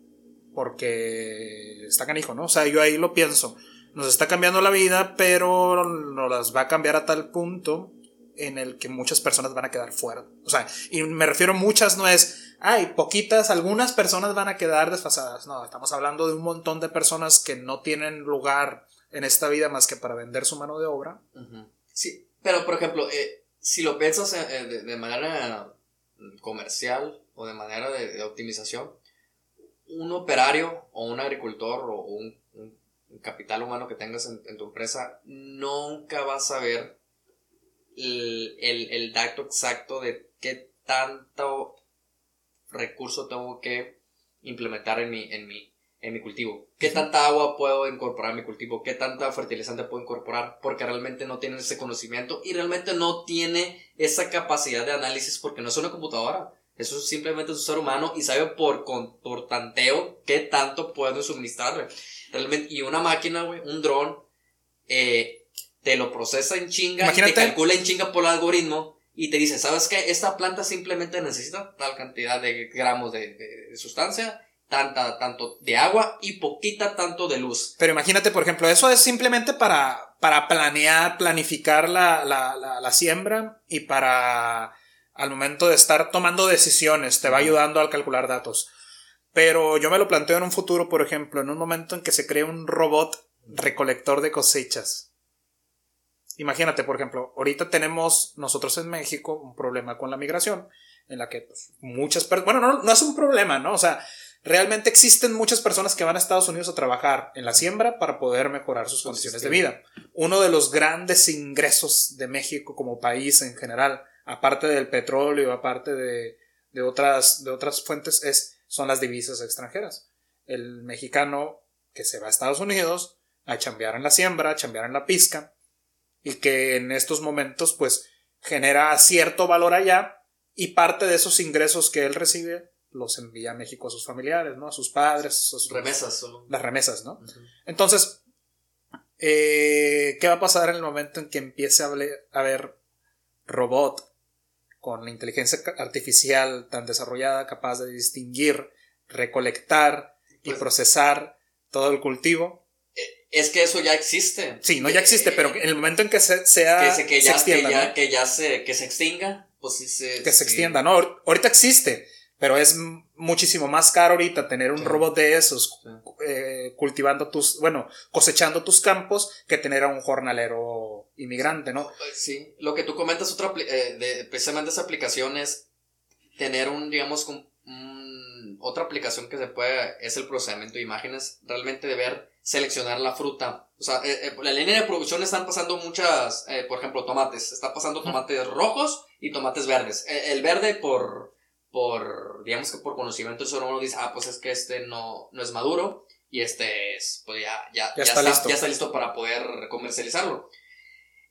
[SPEAKER 2] Porque está canijo, ¿no? O sea, yo ahí lo pienso. Nos está cambiando la vida, pero nos las va a cambiar a tal punto en el que muchas personas van a quedar fuera. O sea, y me refiero a muchas, no es, ay, poquitas, algunas personas van a quedar desfasadas. No, estamos hablando de un montón de personas que no tienen lugar en esta vida más que para vender su mano de obra.
[SPEAKER 1] Sí, pero por ejemplo, eh, si lo piensas eh, eh, de, manera comercial o de manera de, optimización, un operario o un agricultor o un, capital humano que tengas en, tu empresa nunca va a saber el, el, dato exacto de qué tanto recurso tengo que implementar en mi, en mi, en mi cultivo. ¿Qué tanta agua puedo incorporar en mi cultivo? ¿Qué tanta fertilizante puedo incorporar? Porque realmente no tienen ese conocimiento y realmente no tiene esa capacidad de análisis porque no es una computadora. Eso es simplemente un ser humano y sabe por, por tanteo qué tanto puedo suministrarle. Realmente, y una máquina, un dron, eh, te lo procesa en chinga, te calcula en chinga por el algoritmo y te dice, ¿sabes qué? Esta planta simplemente necesita tal cantidad de gramos de sustancia tanta, tanto de agua y poquita tanto de luz.
[SPEAKER 2] Pero imagínate, por ejemplo, eso es simplemente para, para planear, planificar la, la, la, siembra y para al momento de estar tomando decisiones, te va ayudando al calcular datos. Pero yo me lo planteo en un futuro, por ejemplo, en un momento en que se cree un robot recolector de cosechas. Imagínate, por ejemplo, ahorita tenemos nosotros en México un problema con la migración, en la que pues, muchas personas, bueno, no, no es un problema, ¿no? O sea, realmente existen muchas personas que van a Estados Unidos a trabajar en la siembra para poder mejorar sus condiciones de vida. Uno de los grandes ingresos de México como país en general, aparte del petróleo, aparte de, otras, de otras fuentes, es, son las divisas extranjeras. El mexicano que se va a Estados Unidos a chambear en la siembra, a chambear en la pizca, y que en estos momentos pues genera cierto valor allá y parte de esos ingresos que él recibe los envía a México a sus familiares, ¿no? A sus padres. A sus,
[SPEAKER 1] remesas solo.
[SPEAKER 2] Las remesas, ¿no? Entonces, eh, ¿qué va a pasar en el momento en que empiece a haber robot con la inteligencia artificial tan desarrollada, capaz de distinguir, recolectar y pues procesar todo el cultivo?
[SPEAKER 1] Eh, es que eso ya existe.
[SPEAKER 2] Sí, no ya existe, pero en el momento en que se, sea,
[SPEAKER 1] que, ya, se extienda, que ya, se, que se extinga, pues sí se...
[SPEAKER 2] Que se extienda, ¿no? Ahorita existe, pero es muchísimo más caro ahorita tener un robot de esos eh, cultivando tus, bueno, cosechando tus campos que tener a un jornalero inmigrante, ¿no?
[SPEAKER 1] Sí, lo que tú comentas, otra, eh, de, precisamente esa aplicación es tener un, digamos, otra aplicación que se puede, es el procesamiento de imágenes, realmente de ver, seleccionar la fruta. O sea, eh, la línea de producción están pasando muchas, por ejemplo, tomates, está pasando tomates rojos y tomates verdes. el verde por por, digamos que por conocimiento ser humano dice, ah, pues es que este no, no es maduro y este es, pues ya, ya, ya, está, listo. ya está listo para poder comercializarlo.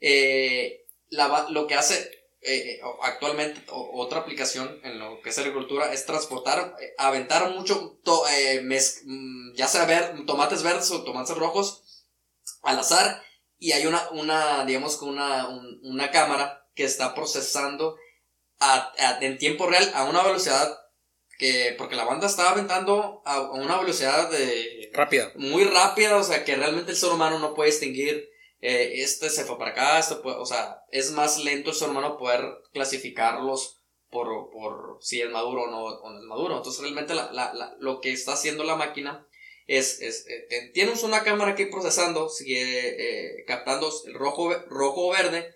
[SPEAKER 1] Eh, lo que hace eh, actualmente otra aplicación en lo que es agricultura es transportar, eh, aventar mucho, mm, ya sea ver, tomates verdes o tomates rojos al azar y hay una, una digamos que una, una cámara que está procesando en tiempo real a una velocidad que, porque la banda estaba aventando a, una velocidad de...
[SPEAKER 2] Rápida.
[SPEAKER 1] Muy rápida, o sea, que realmente el ser humano no puede distinguir, eh, este se fue para acá, este o sea, es más lento el ser humano poder clasificarlos por, por si es maduro o no, o no es maduro. Entonces, realmente la, la, lo que está haciendo la máquina es, es eh, tienes una cámara aquí procesando, sigue eh, captando el rojo, rojo o verde,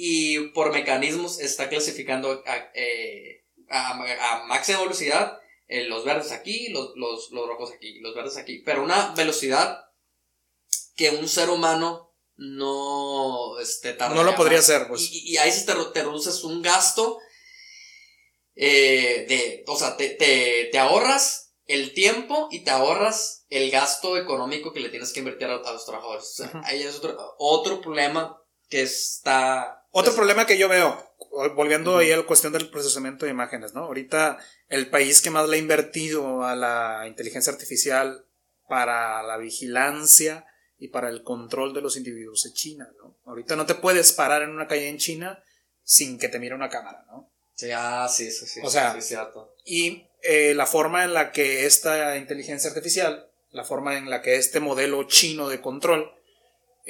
[SPEAKER 1] y por mecanismos está clasificando a, eh, máxima velocidad eh, los verdes aquí, los, los, los, rojos aquí, los verdes aquí, pero una velocidad que un ser humano no este,
[SPEAKER 2] No lo podría hacer, pues.
[SPEAKER 1] Y, ahí se te, te, reduces un gasto eh, de, o sea, te, te, ahorras el tiempo y te ahorras el gasto económico que le tienes que invertir a, los trabajadores. ahí es otro, otro problema que está
[SPEAKER 2] otro problema que yo veo, volviendo ahí a la cuestión del procesamiento de imágenes, ¿no? Ahorita el país que más le ha invertido a la inteligencia artificial para la vigilancia y para el control de los individuos en China, ¿no? Ahorita no te puedes parar en una calle en China sin que te mire una cámara, ¿no?
[SPEAKER 1] Sí, ah, sí, sí, sí.
[SPEAKER 2] O sea,
[SPEAKER 1] sí, cierto.
[SPEAKER 2] Y eh, la forma en la que esta inteligencia artificial, la forma en la que este modelo chino de control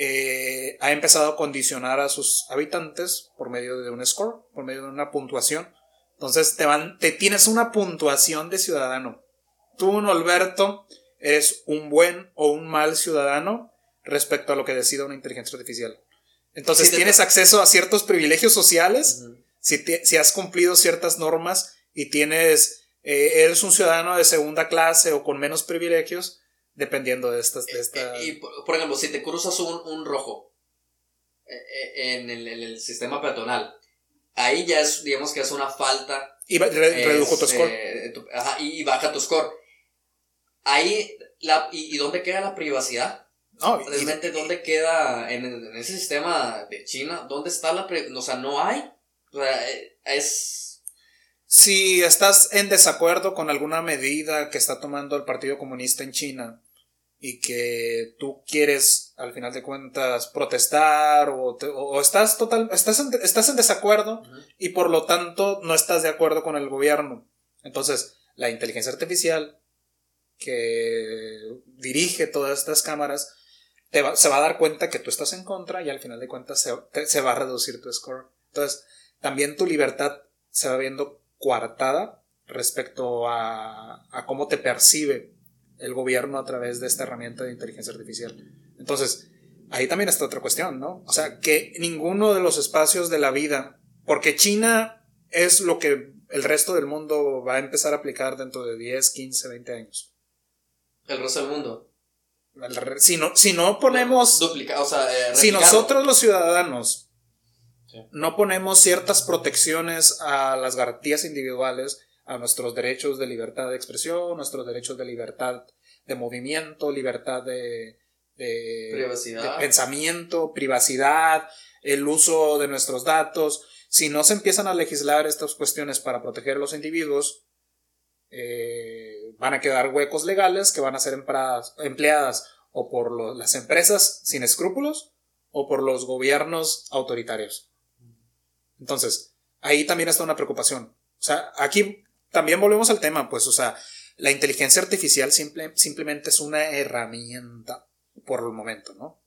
[SPEAKER 2] eh, ha empezado a condicionar a sus habitantes por medio de un score, por medio de una puntuación. Entonces te van, te tienes una puntuación de ciudadano. Tú, Alberto, eres un buen o un mal ciudadano respecto a lo que decida una inteligencia artificial. Entonces tienes acceso a ciertos privilegios sociales si, si, has cumplido ciertas normas y tienes, eh, eres un ciudadano de segunda clase o con menos privilegios, dependiendo de estas... De esta...
[SPEAKER 1] Y, por ejemplo, si te cruzas un, un rojo eh, en el, en el, sistema peatonal, ahí ya es, digamos que es una falta.
[SPEAKER 2] Y redujo tu score.
[SPEAKER 1] ajá, y, baja tu score. Ahí, la, y, y, dónde queda la privacidad? No, Realmente, ¿dónde queda en, en, ese sistema de China? ¿Dónde está la privacidad? O sea, no hay. O sea, eh, es...
[SPEAKER 2] Si estás en desacuerdo con alguna medida que está tomando el Partido Comunista en China y que tú quieres, al final de cuentas, protestar o, o estás, total, estás, en, estás en desacuerdo y por lo tanto no estás de acuerdo con el gobierno. Entonces, la inteligencia artificial que dirige todas estas cámaras se va a dar cuenta que tú estás en contra y al final de cuentas se, se va a reducir tu score. Entonces, también tu libertad se va viendo coartada respecto a, a cómo te percibe el gobierno a través de esta herramienta de inteligencia artificial. Entonces, ahí también está otra cuestión, ¿no? O sea, que ninguno de los espacios de la vida, porque China es lo que el resto del mundo va a empezar a aplicar dentro de 10, 15, 20 años.
[SPEAKER 1] El resto del mundo.
[SPEAKER 2] Si no, si no ponemos...
[SPEAKER 1] Duplica, o sea,
[SPEAKER 2] eh, si nosotros los ciudadanos no ponemos ciertas protecciones a las garantías individuales, a nuestros derechos de libertad de expresión, nuestros derechos de libertad de movimiento, libertad de, pensamiento, privacidad, el uso de nuestros datos. Si no se empiezan a legislar estas cuestiones para proteger a los individuos, eh, van a quedar huecos legales que van a ser empleadas, empleadas o por las empresas sin escrúpulos o por los gobiernos autoritarios. Entonces, ahí también está una preocupación. O sea, aquí también volvemos al tema, pues, o sea, la inteligencia artificial simple, simplemente es una herramienta por el momento, ¿no?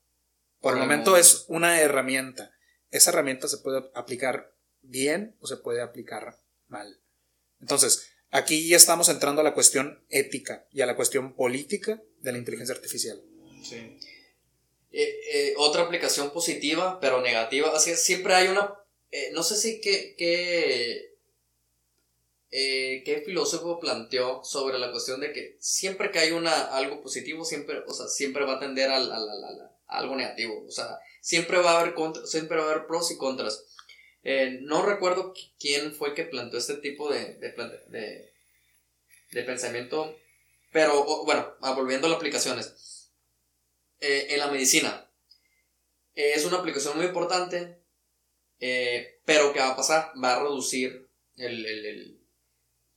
[SPEAKER 2] Por el momento es una herramienta. Esa herramienta se puede aplicar bien o se puede aplicar mal. Entonces, aquí ya estamos entrando a la cuestión ética y a la cuestión política de la inteligencia artificial.
[SPEAKER 1] Sí. Eh, eh, otra aplicación positiva, pero negativa, así siempre hay una eh, no sé si qué, qué, eh, qué filósofo planteó sobre la cuestión de que siempre que hay una, algo positivo, siempre, o sea, siempre va a tender a, algo negativo. O sea, siempre va a haber, siempre va a haber pros y contras. Eh, no recuerdo quién fue que planteó este tipo de, de, de, pensamiento, pero bueno, ah, volviendo a las aplicaciones. en la medicina, es una aplicación muy importante eh, pero ¿qué va a pasar? Va a reducir el, el, el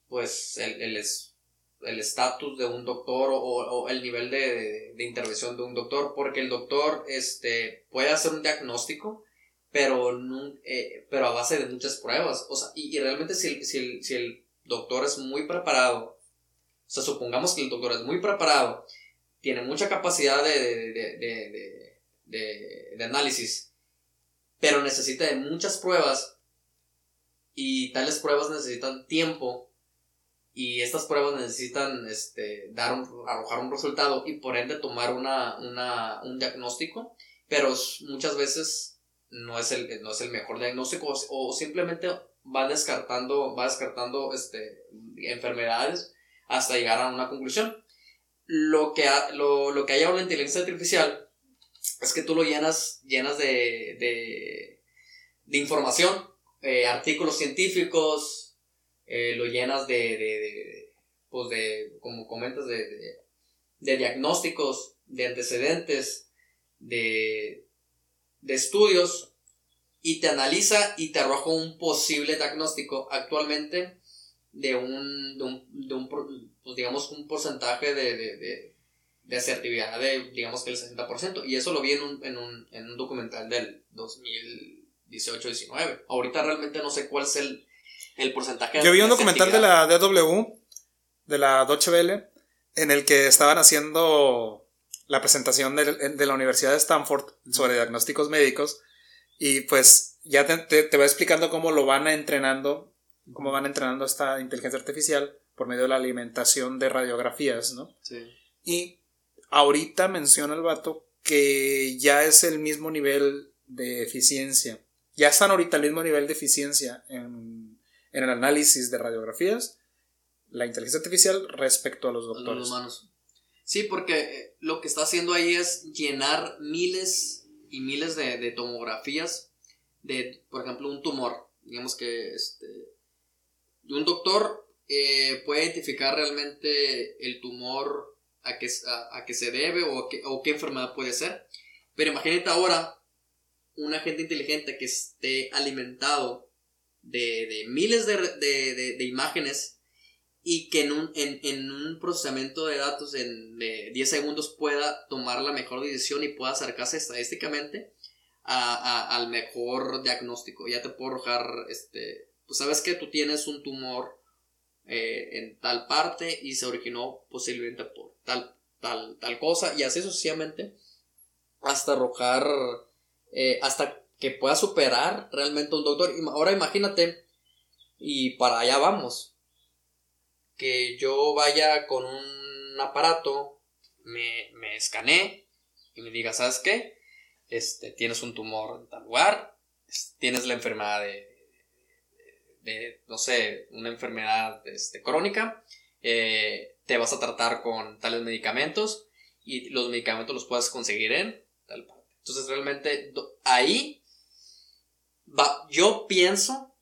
[SPEAKER 1] pues el, el estatus de un doctor o, el nivel de, de, intervención de un doctor, porque el doctor este, puede hacer un diagnóstico, pero, eh, pero a base de muchas pruebas. O sea, y, realmente si el, si, el, si el doctor es muy preparado, o sea, supongamos que el doctor es muy preparado, tiene mucha capacidad de, de, de análisis, pero necesita de muchas pruebas y tales pruebas necesitan tiempo y estas pruebas necesitan este, dar arrojar un resultado y por ende tomar una, una, un diagnóstico, pero muchas veces no es el, no es el mejor diagnóstico o, simplemente va descartando, va descartando este, enfermedades hasta llegar a una conclusión. Lo que, lo, lo que hay ahora en inteligencia artificial es que tú lo llenas, llenas de, de, de información, eh, artículos científicos, eh, lo llenas de, de, pues de, como comentas, de, de, diagnósticos, de antecedentes, de, de estudios, y te analiza y te arroja un posible diagnóstico actualmente de un, de un, de un pues digamos, un porcentaje de, de asertividad de, digamos que el 60%. Y eso lo vi en un, en un, en un documental del 2018-19. Ahorita realmente no sé cuál es el, el porcentaje.
[SPEAKER 2] Yo vi un documental de la DW, de la Deutsche Welle, en el que estaban haciendo la presentación de, de la Universidad de Stanford sobre diagnósticos médicos. Y pues ya te, te, va explicando cómo lo van entrenando, cómo van entrenando esta inteligencia artificial por medio de la alimentación de radiografías, ¿no? Sí. Y ahorita menciona el vato que ya es el mismo nivel de eficiencia. Ya están ahorita al mismo nivel de eficiencia en, en el análisis de radiografías la inteligencia artificial respecto a los doctores. los humanos.
[SPEAKER 1] Sí, porque eh, lo que está haciendo ahí es llenar miles y miles de, tomografías de, por ejemplo, un tumor. Digamos que este, un doctor eh, puede identificar realmente el tumor a qué, a, se debe o, o qué enfermedad puede ser. Pero imagínate ahora un agente inteligente que esté alimentado de, miles de, imágenes y que en un, en, un procesamiento de datos en de 10 segundos pueda tomar la mejor decisión y pueda acercarse estadísticamente al mejor diagnóstico. Ya te puedo arrojar, este, pues sabes que tú tienes un tumor eh, en tal parte y se originó posiblemente por tal, tal, tal cosa y así sucesivamente hasta arrojar, eh, hasta que pueda superar realmente un doctor. Ahora imagínate, y para allá vamos, que yo vaya con un aparato, me, me escanee y me diga, ¿sabes qué? Este, tienes un tumor en tal lugar, tienes la enfermedad de, de no sé, una enfermedad este, crónica, eh, te vas a tratar con tales medicamentos y los medicamentos los puedes conseguir en tal parte. Entonces realmente ahí va, yo pienso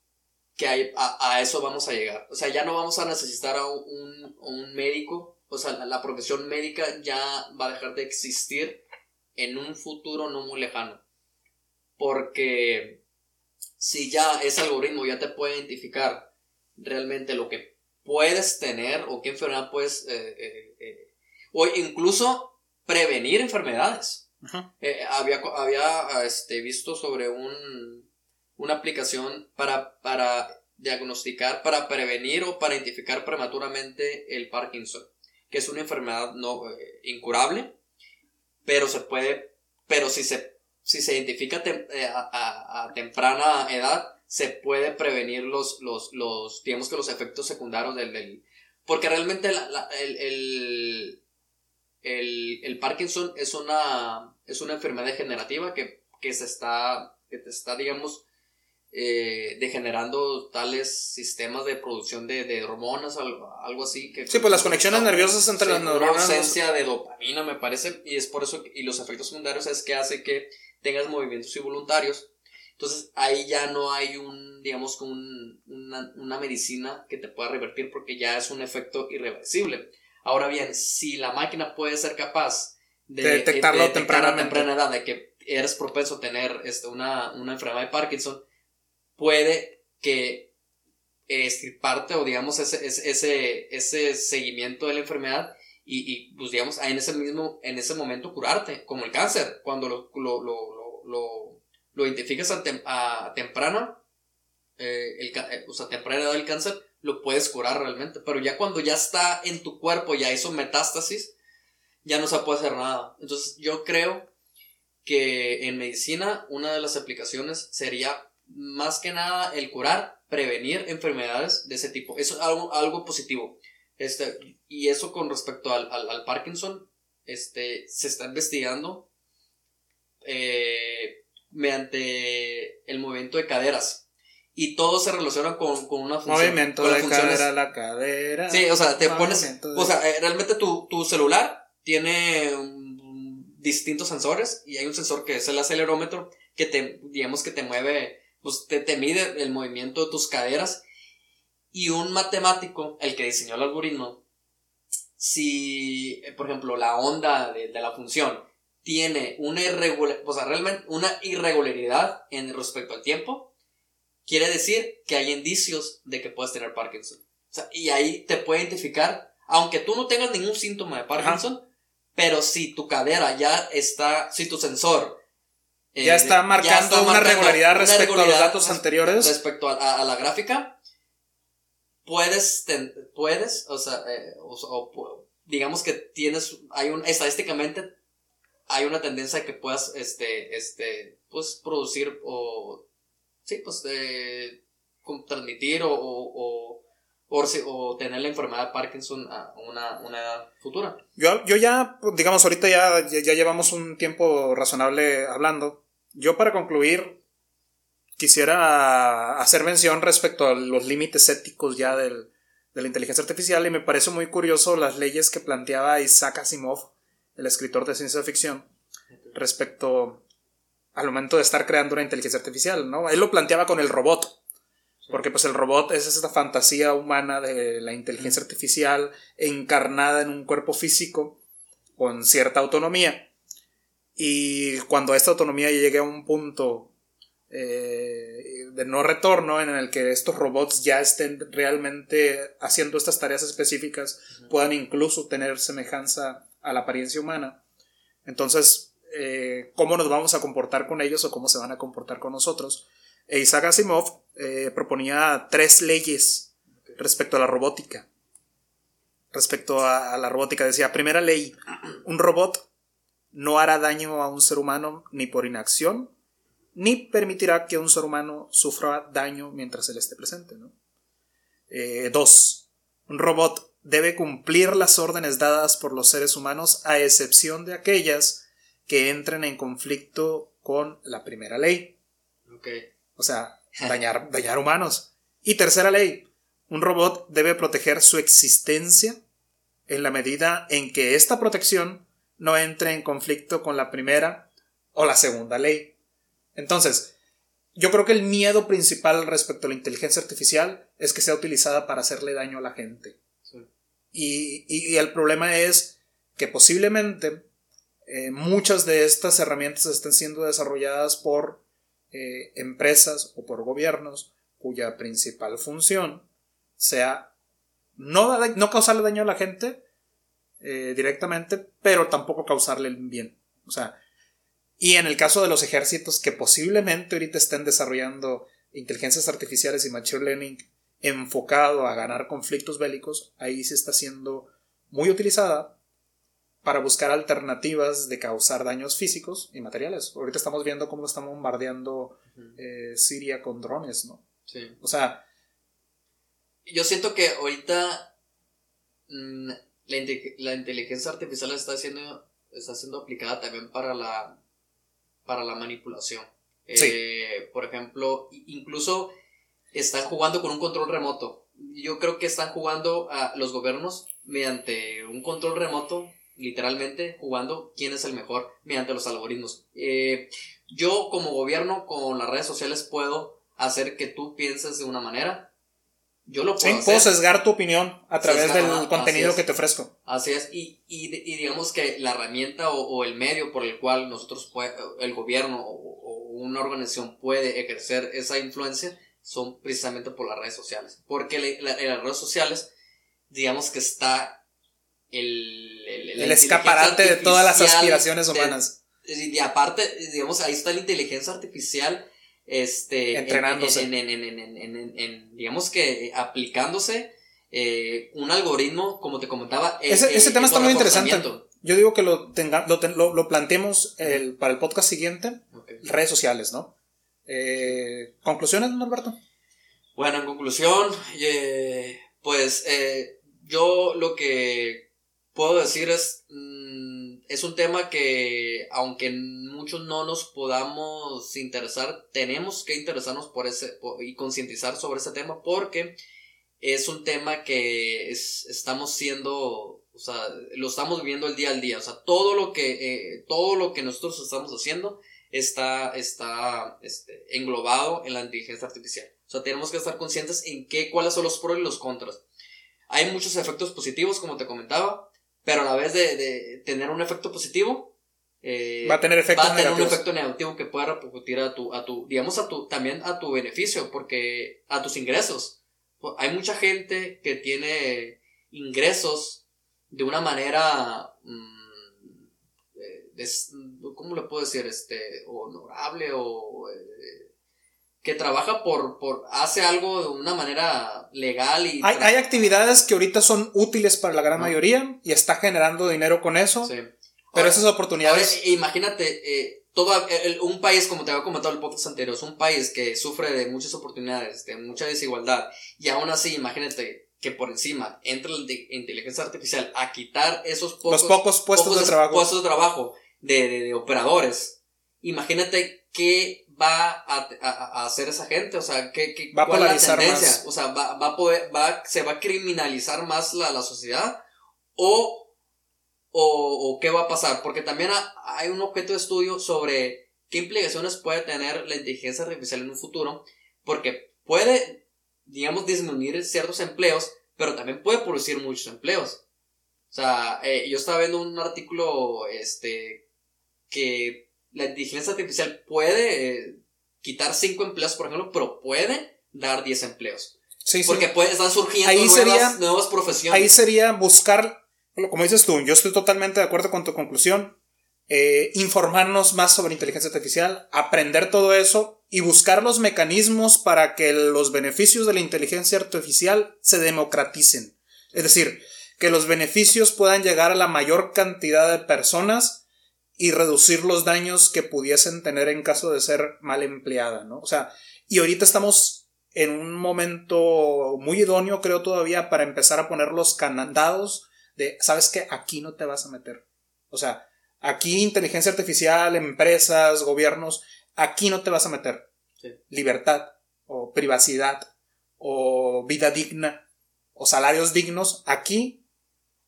[SPEAKER 1] que a, eso vamos a llegar. O sea, ya no vamos a necesitar a un, un, médico. O sea, la, profesión médica ya va a dejar de existir en un futuro no muy lejano. Porque si ya ese algoritmo ya te puede identificar realmente lo que puedes tener o qué enfermedad puedes... Eh, eh, eh, o incluso prevenir enfermedades. había había este, visto sobre un una aplicación para, para diagnosticar, para prevenir o para identificar prematuramente el Parkinson, que es una enfermedad no eh, incurable, pero se puede, pero si se, si se identifica eh, a, temprana edad, se puede prevenir los, los, los, digamos que los efectos secundarios del, porque realmente el, el, el, el, Parkinson es una, es una enfermedad degenerativa que, que se está, que te está, digamos, eh, degenerando tales sistemas de producción de, de hormonas, algo, algo, así. Que,
[SPEAKER 2] sí, pues las conexiones nerviosas entre las neuronas.
[SPEAKER 1] Una ausencia de dopamina, me parece, y es por eso, y los efectos secundarios es que hace que tengas movimientos involuntarios. Entonces ahí ya no hay un, digamos, un, una, una medicina que te pueda revertir porque ya es un efecto irreversible. Ahora bien, si la máquina puede ser capaz de, detectarlo de, a temprana edad, de que eres propenso a tener este, una, una enfermedad de Parkinson, puede que parte o digamos ese, ese, ese seguimiento de la enfermedad y, y, pues digamos en ese mismo en ese momento curarte como el cáncer cuando lo, lo, lo, lo, lo identificas a, temprana eh, el, eh, o sea, edad del cáncer lo puedes curar realmente pero ya cuando ya está en tu cuerpo ya hizo metástasis ya no se puede hacer nada. Entonces yo creo que en medicina una de las aplicaciones sería más que nada el curar, prevenir enfermedades de ese tipo. Eso es algo, algo positivo. Este, y eso con respecto al, al, Parkinson, este, se está investigando eh, mediante el movimiento de caderas. Y todo se relaciona con, con una
[SPEAKER 2] función. Movimiento de cadera la cadera.
[SPEAKER 1] Sí, o sea, te pones. O sea, eh, realmente tu, tu celular tiene distintos sensores y hay un sensor que es el acelerómetro que te, digamos que te mueve pues te, mide el movimiento de tus caderas. Y un matemático, el que diseñó el algoritmo, si, eh, por ejemplo, la onda de, la función tiene una, o sea, realmente una irregularidad en respecto al tiempo, quiere decir que hay indicios de que puedes tener Parkinson. y ahí te puede identificar, aunque tú no tengas ningún síntoma de Parkinson, Pero si tu cadera ya está, si tu sensor
[SPEAKER 2] ya eh, está marcando una regularidad respecto a los datos anteriores.
[SPEAKER 1] Respecto a, la gráfica, puedes, puedes, o sea, eh, digamos que tienes, hay un, estadísticamente, hay una tendencia a que puedas, este, este, pues, producir o, sí, pues, eh, transmitir o, o, o, tener la enfermedad de Parkinson a una, una edad futura.
[SPEAKER 2] Yo, yo ya, digamos, ahorita ya, ya llevamos un tiempo razonable hablando. Yo para concluir, quisiera hacer mención respecto a los límites éticos ya del, de la inteligencia artificial y me parece muy curioso las leyes que planteaba Isaac Asimov, el escritor de ciencia ficción, respecto al momento de estar creando una inteligencia artificial, ¿no? Él lo planteaba con el robot, porque pues el robot es esta fantasía humana de la inteligencia artificial encarnada en un cuerpo físico con cierta autonomía. Y cuando esta autonomía llegue a un punto eh, de no retorno en el que estos robots ya estén realmente haciendo estas tareas específicas, puedan incluso tener semejanza a la apariencia humana. Entonces, eh, ¿cómo nos vamos a comportar con ellos o cómo se van a comportar con nosotros? E Isaac Asimov eh, proponía tres leyes respecto a la robótica. Respecto a la robótica, decía, primera ley, un robot no hará daño a un ser humano ni por inacción ni permitirá que un ser humano sufra daño mientras él esté presente. ¿no? Eh, dos, un robot debe cumplir las órdenes dadas por los seres humanos a excepción de aquellas que entren en conflicto con la primera ley. O sea, dañar, dañar humanos. Y tercera ley, un robot debe proteger su existencia en la medida en que esta protección no entre en conflicto con la primera o la segunda ley. Entonces, yo creo que el miedo principal respecto a la inteligencia artificial es que sea utilizada para hacerle daño a la gente. Y, el problema es que posiblemente eh, muchas de estas herramientas estén siendo desarrolladas por eh, empresas o por gobiernos cuya principal función sea no, no causarle daño a la gente eh, directamente, pero tampoco causarle el bien. O sea, y en el caso de los ejércitos que posiblemente ahorita estén desarrollando inteligencias artificiales y machine learning enfocado a ganar conflictos bélicos, ahí se está siendo muy utilizada para buscar alternativas de causar daños físicos y materiales. Ahorita estamos viendo cómo están bombardeando eh, Siria con drones, ¿no? Sí. O sea...
[SPEAKER 1] Yo siento que ahorita mm, la, inteligencia artificial está siendo, está siendo aplicada también para la para la manipulación. Eh, por ejemplo, incluso están jugando con un control remoto. Yo creo que están jugando a los gobiernos mediante un control remoto, literalmente jugando quién es el mejor mediante los algoritmos. Eh, yo como gobierno con las redes sociales puedo hacer que tú pienses de una manera yo lo
[SPEAKER 2] puedo sí, puedo sesgar tu opinión a través del contenido que te ofrezco.
[SPEAKER 1] Así es, y, y, digamos que la herramienta o, el medio por el cual nosotros, el gobierno o, una organización puede ejercer esa influencia son precisamente por las redes sociales. Porque en las redes sociales, digamos que está el...
[SPEAKER 2] El, escaparate de todas las aspiraciones humanas.
[SPEAKER 1] y aparte, digamos, ahí está la inteligencia artificial este, entrenándose. En, digamos que aplicándose eh, un algoritmo, como te comentaba.
[SPEAKER 2] Ese, ese tema está muy interesante. Yo digo que lo, tenga, lo, lo, planteemos el, para el podcast siguiente, redes sociales, ¿no? Eh, ¿Conclusiones, Norberto?
[SPEAKER 1] Bueno, en conclusión, eh, pues yo lo que puedo decir es, mm, es un tema que aunque muchos no nos podamos interesar, tenemos que interesarnos por ese y concientizar sobre ese tema porque es un tema que estamos siendo, o sea, lo estamos viviendo el día al día, o sea, todo lo que, eh, todo lo que nosotros estamos haciendo está, está este, englobado en la inteligencia artificial. O sea, tenemos que estar conscientes en qué, cuáles son los pros y los contras. Hay muchos efectos positivos, como te comentaba, pero a la vez de, tener un efecto positivo,
[SPEAKER 2] eh, va a tener, efectos
[SPEAKER 1] va a tener un efecto negativo que pueda repercutir a tu, a tu, digamos, a tu, también a tu beneficio, porque a tus ingresos. Hay mucha gente que tiene ingresos de una manera, mm, ¿cómo le puedo decir? Este, honorable o... Eh, que trabaja por, por, hace algo de una manera legal y...
[SPEAKER 2] Hay, hay actividades que ahorita son útiles para la gran mayoría y está generando dinero con eso. Sí. Pero esas oportunidades...
[SPEAKER 1] imagínate, eh, todo un país, como te había comentado en el podcast anterior, es un país que sufre de muchas oportunidades, de mucha desigualdad, y aún así, imagínate que por encima entra la inteligencia artificial a quitar esos
[SPEAKER 2] pocos, Los pocos puestos de trabajo,
[SPEAKER 1] puestos de, trabajo de, de, de operadores. Imagínate qué va a, a, hacer esa gente, o sea, ¿qué, qué,
[SPEAKER 2] va a polarizar la tendencia?
[SPEAKER 1] Más. O sea, va, va, a poder, va, se va a criminalizar más la, la sociedad o, o, o, qué va a pasar, porque también hay un objeto de estudio sobre qué implicaciones puede tener la inteligencia artificial en un futuro, porque puede, digamos, disminuir ciertos empleos, pero también puede producir muchos empleos. O sea, eh, yo estaba viendo un artículo, este, que la inteligencia artificial puede eh, quitar 5 empleos, por ejemplo, pero puede dar 10 empleos. Sí, Porque Puede, están surgiendo nuevas, nuevas, profesiones.
[SPEAKER 2] Ahí sería buscar, como dices tú, yo estoy totalmente de acuerdo con tu conclusión, eh, informarnos más sobre inteligencia artificial, aprender todo eso y buscar los mecanismos para que los beneficios de la inteligencia artificial se democraticen. Es decir, que los beneficios puedan llegar a la mayor cantidad de personas y reducir los daños que pudiesen tener en caso de ser mal empleada, ¿no? O sea, y ahorita estamos en un momento muy idóneo, creo todavía, para empezar a poner los candados de, ¿sabes qué? Aquí no te vas a meter. O sea, aquí inteligencia artificial, empresas, gobiernos, aquí no te vas a meter. Libertad o privacidad o vida digna o salarios dignos, aquí,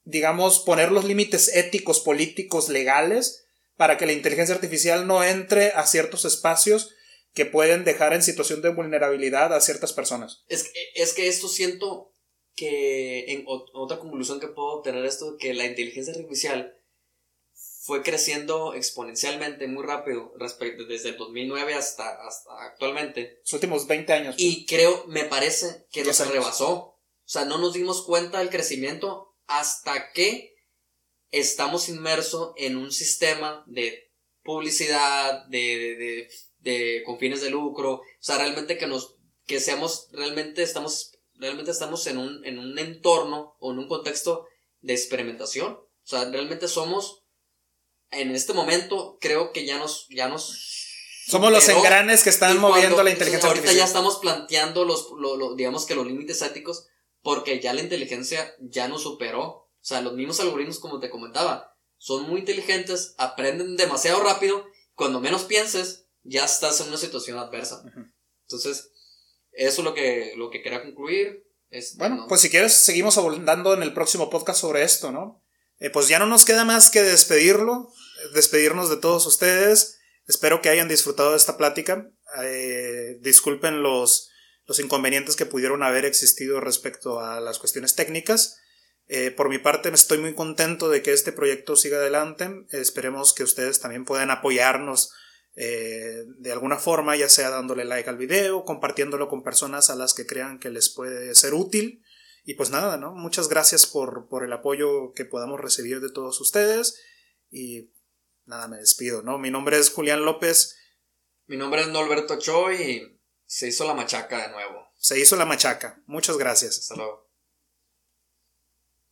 [SPEAKER 2] digamos, poner los límites éticos, políticos, legales, para que la inteligencia artificial no entre a ciertos espacios que pueden dejar en situación de vulnerabilidad a ciertas personas.
[SPEAKER 1] Es que, es que esto siento que en otra conclusión que puedo tener esto, que la inteligencia artificial fue creciendo exponencialmente muy rápido respecto desde el 2009 hasta, hasta actualmente.
[SPEAKER 2] Los últimos 20 años.
[SPEAKER 1] Y creo, me parece que no se rebasó. O sea, no nos dimos cuenta del crecimiento hasta que estamos inmersos en un sistema de publicidad, de, de, con fines de lucro, o sea, realmente que nos, que seamos, realmente estamos, realmente estamos en un, en un entorno o en un contexto de experimentación, o sea, realmente somos, en este momento, creo que ya nos, ya nos
[SPEAKER 2] somos los engranes que están moviendo la inteligencia
[SPEAKER 1] ahorita ya estamos planteando los, digamos que los límites éticos porque ya la inteligencia ya nos superó sea, los mismos algoritmos, como te comentaba, son muy inteligentes, aprenden demasiado rápido. Cuando menos pienses, ya estás en una situación adversa. Entonces, eso es lo que, lo que quería concluir.
[SPEAKER 2] bueno, pues si quieres, seguimos abundando en el próximo podcast sobre esto, ¿no? Eh, pues ya no nos queda más que despedirlo, despedirnos de todos ustedes. Espero que hayan disfrutado de esta plática. Eh, disculpen los, los inconvenientes que pudieron haber existido respecto a las cuestiones técnicas. Eh, por mi parte, estoy muy contento de que este proyecto siga adelante. Esperemos que ustedes también puedan apoyarnos eh, de alguna forma, ya sea dándole like al video, compartiéndolo con personas a las que crean que les puede ser útil. Y pues nada, ¿no? Muchas gracias por, por el apoyo que podamos recibir de todos ustedes. Y nada, me despido, ¿no? Mi nombre es Julián López.
[SPEAKER 1] Mi nombre es Norberto Choi y se hizo la machaca de nuevo.
[SPEAKER 2] Se hizo la machaca. Muchas gracias.
[SPEAKER 1] Hasta luego.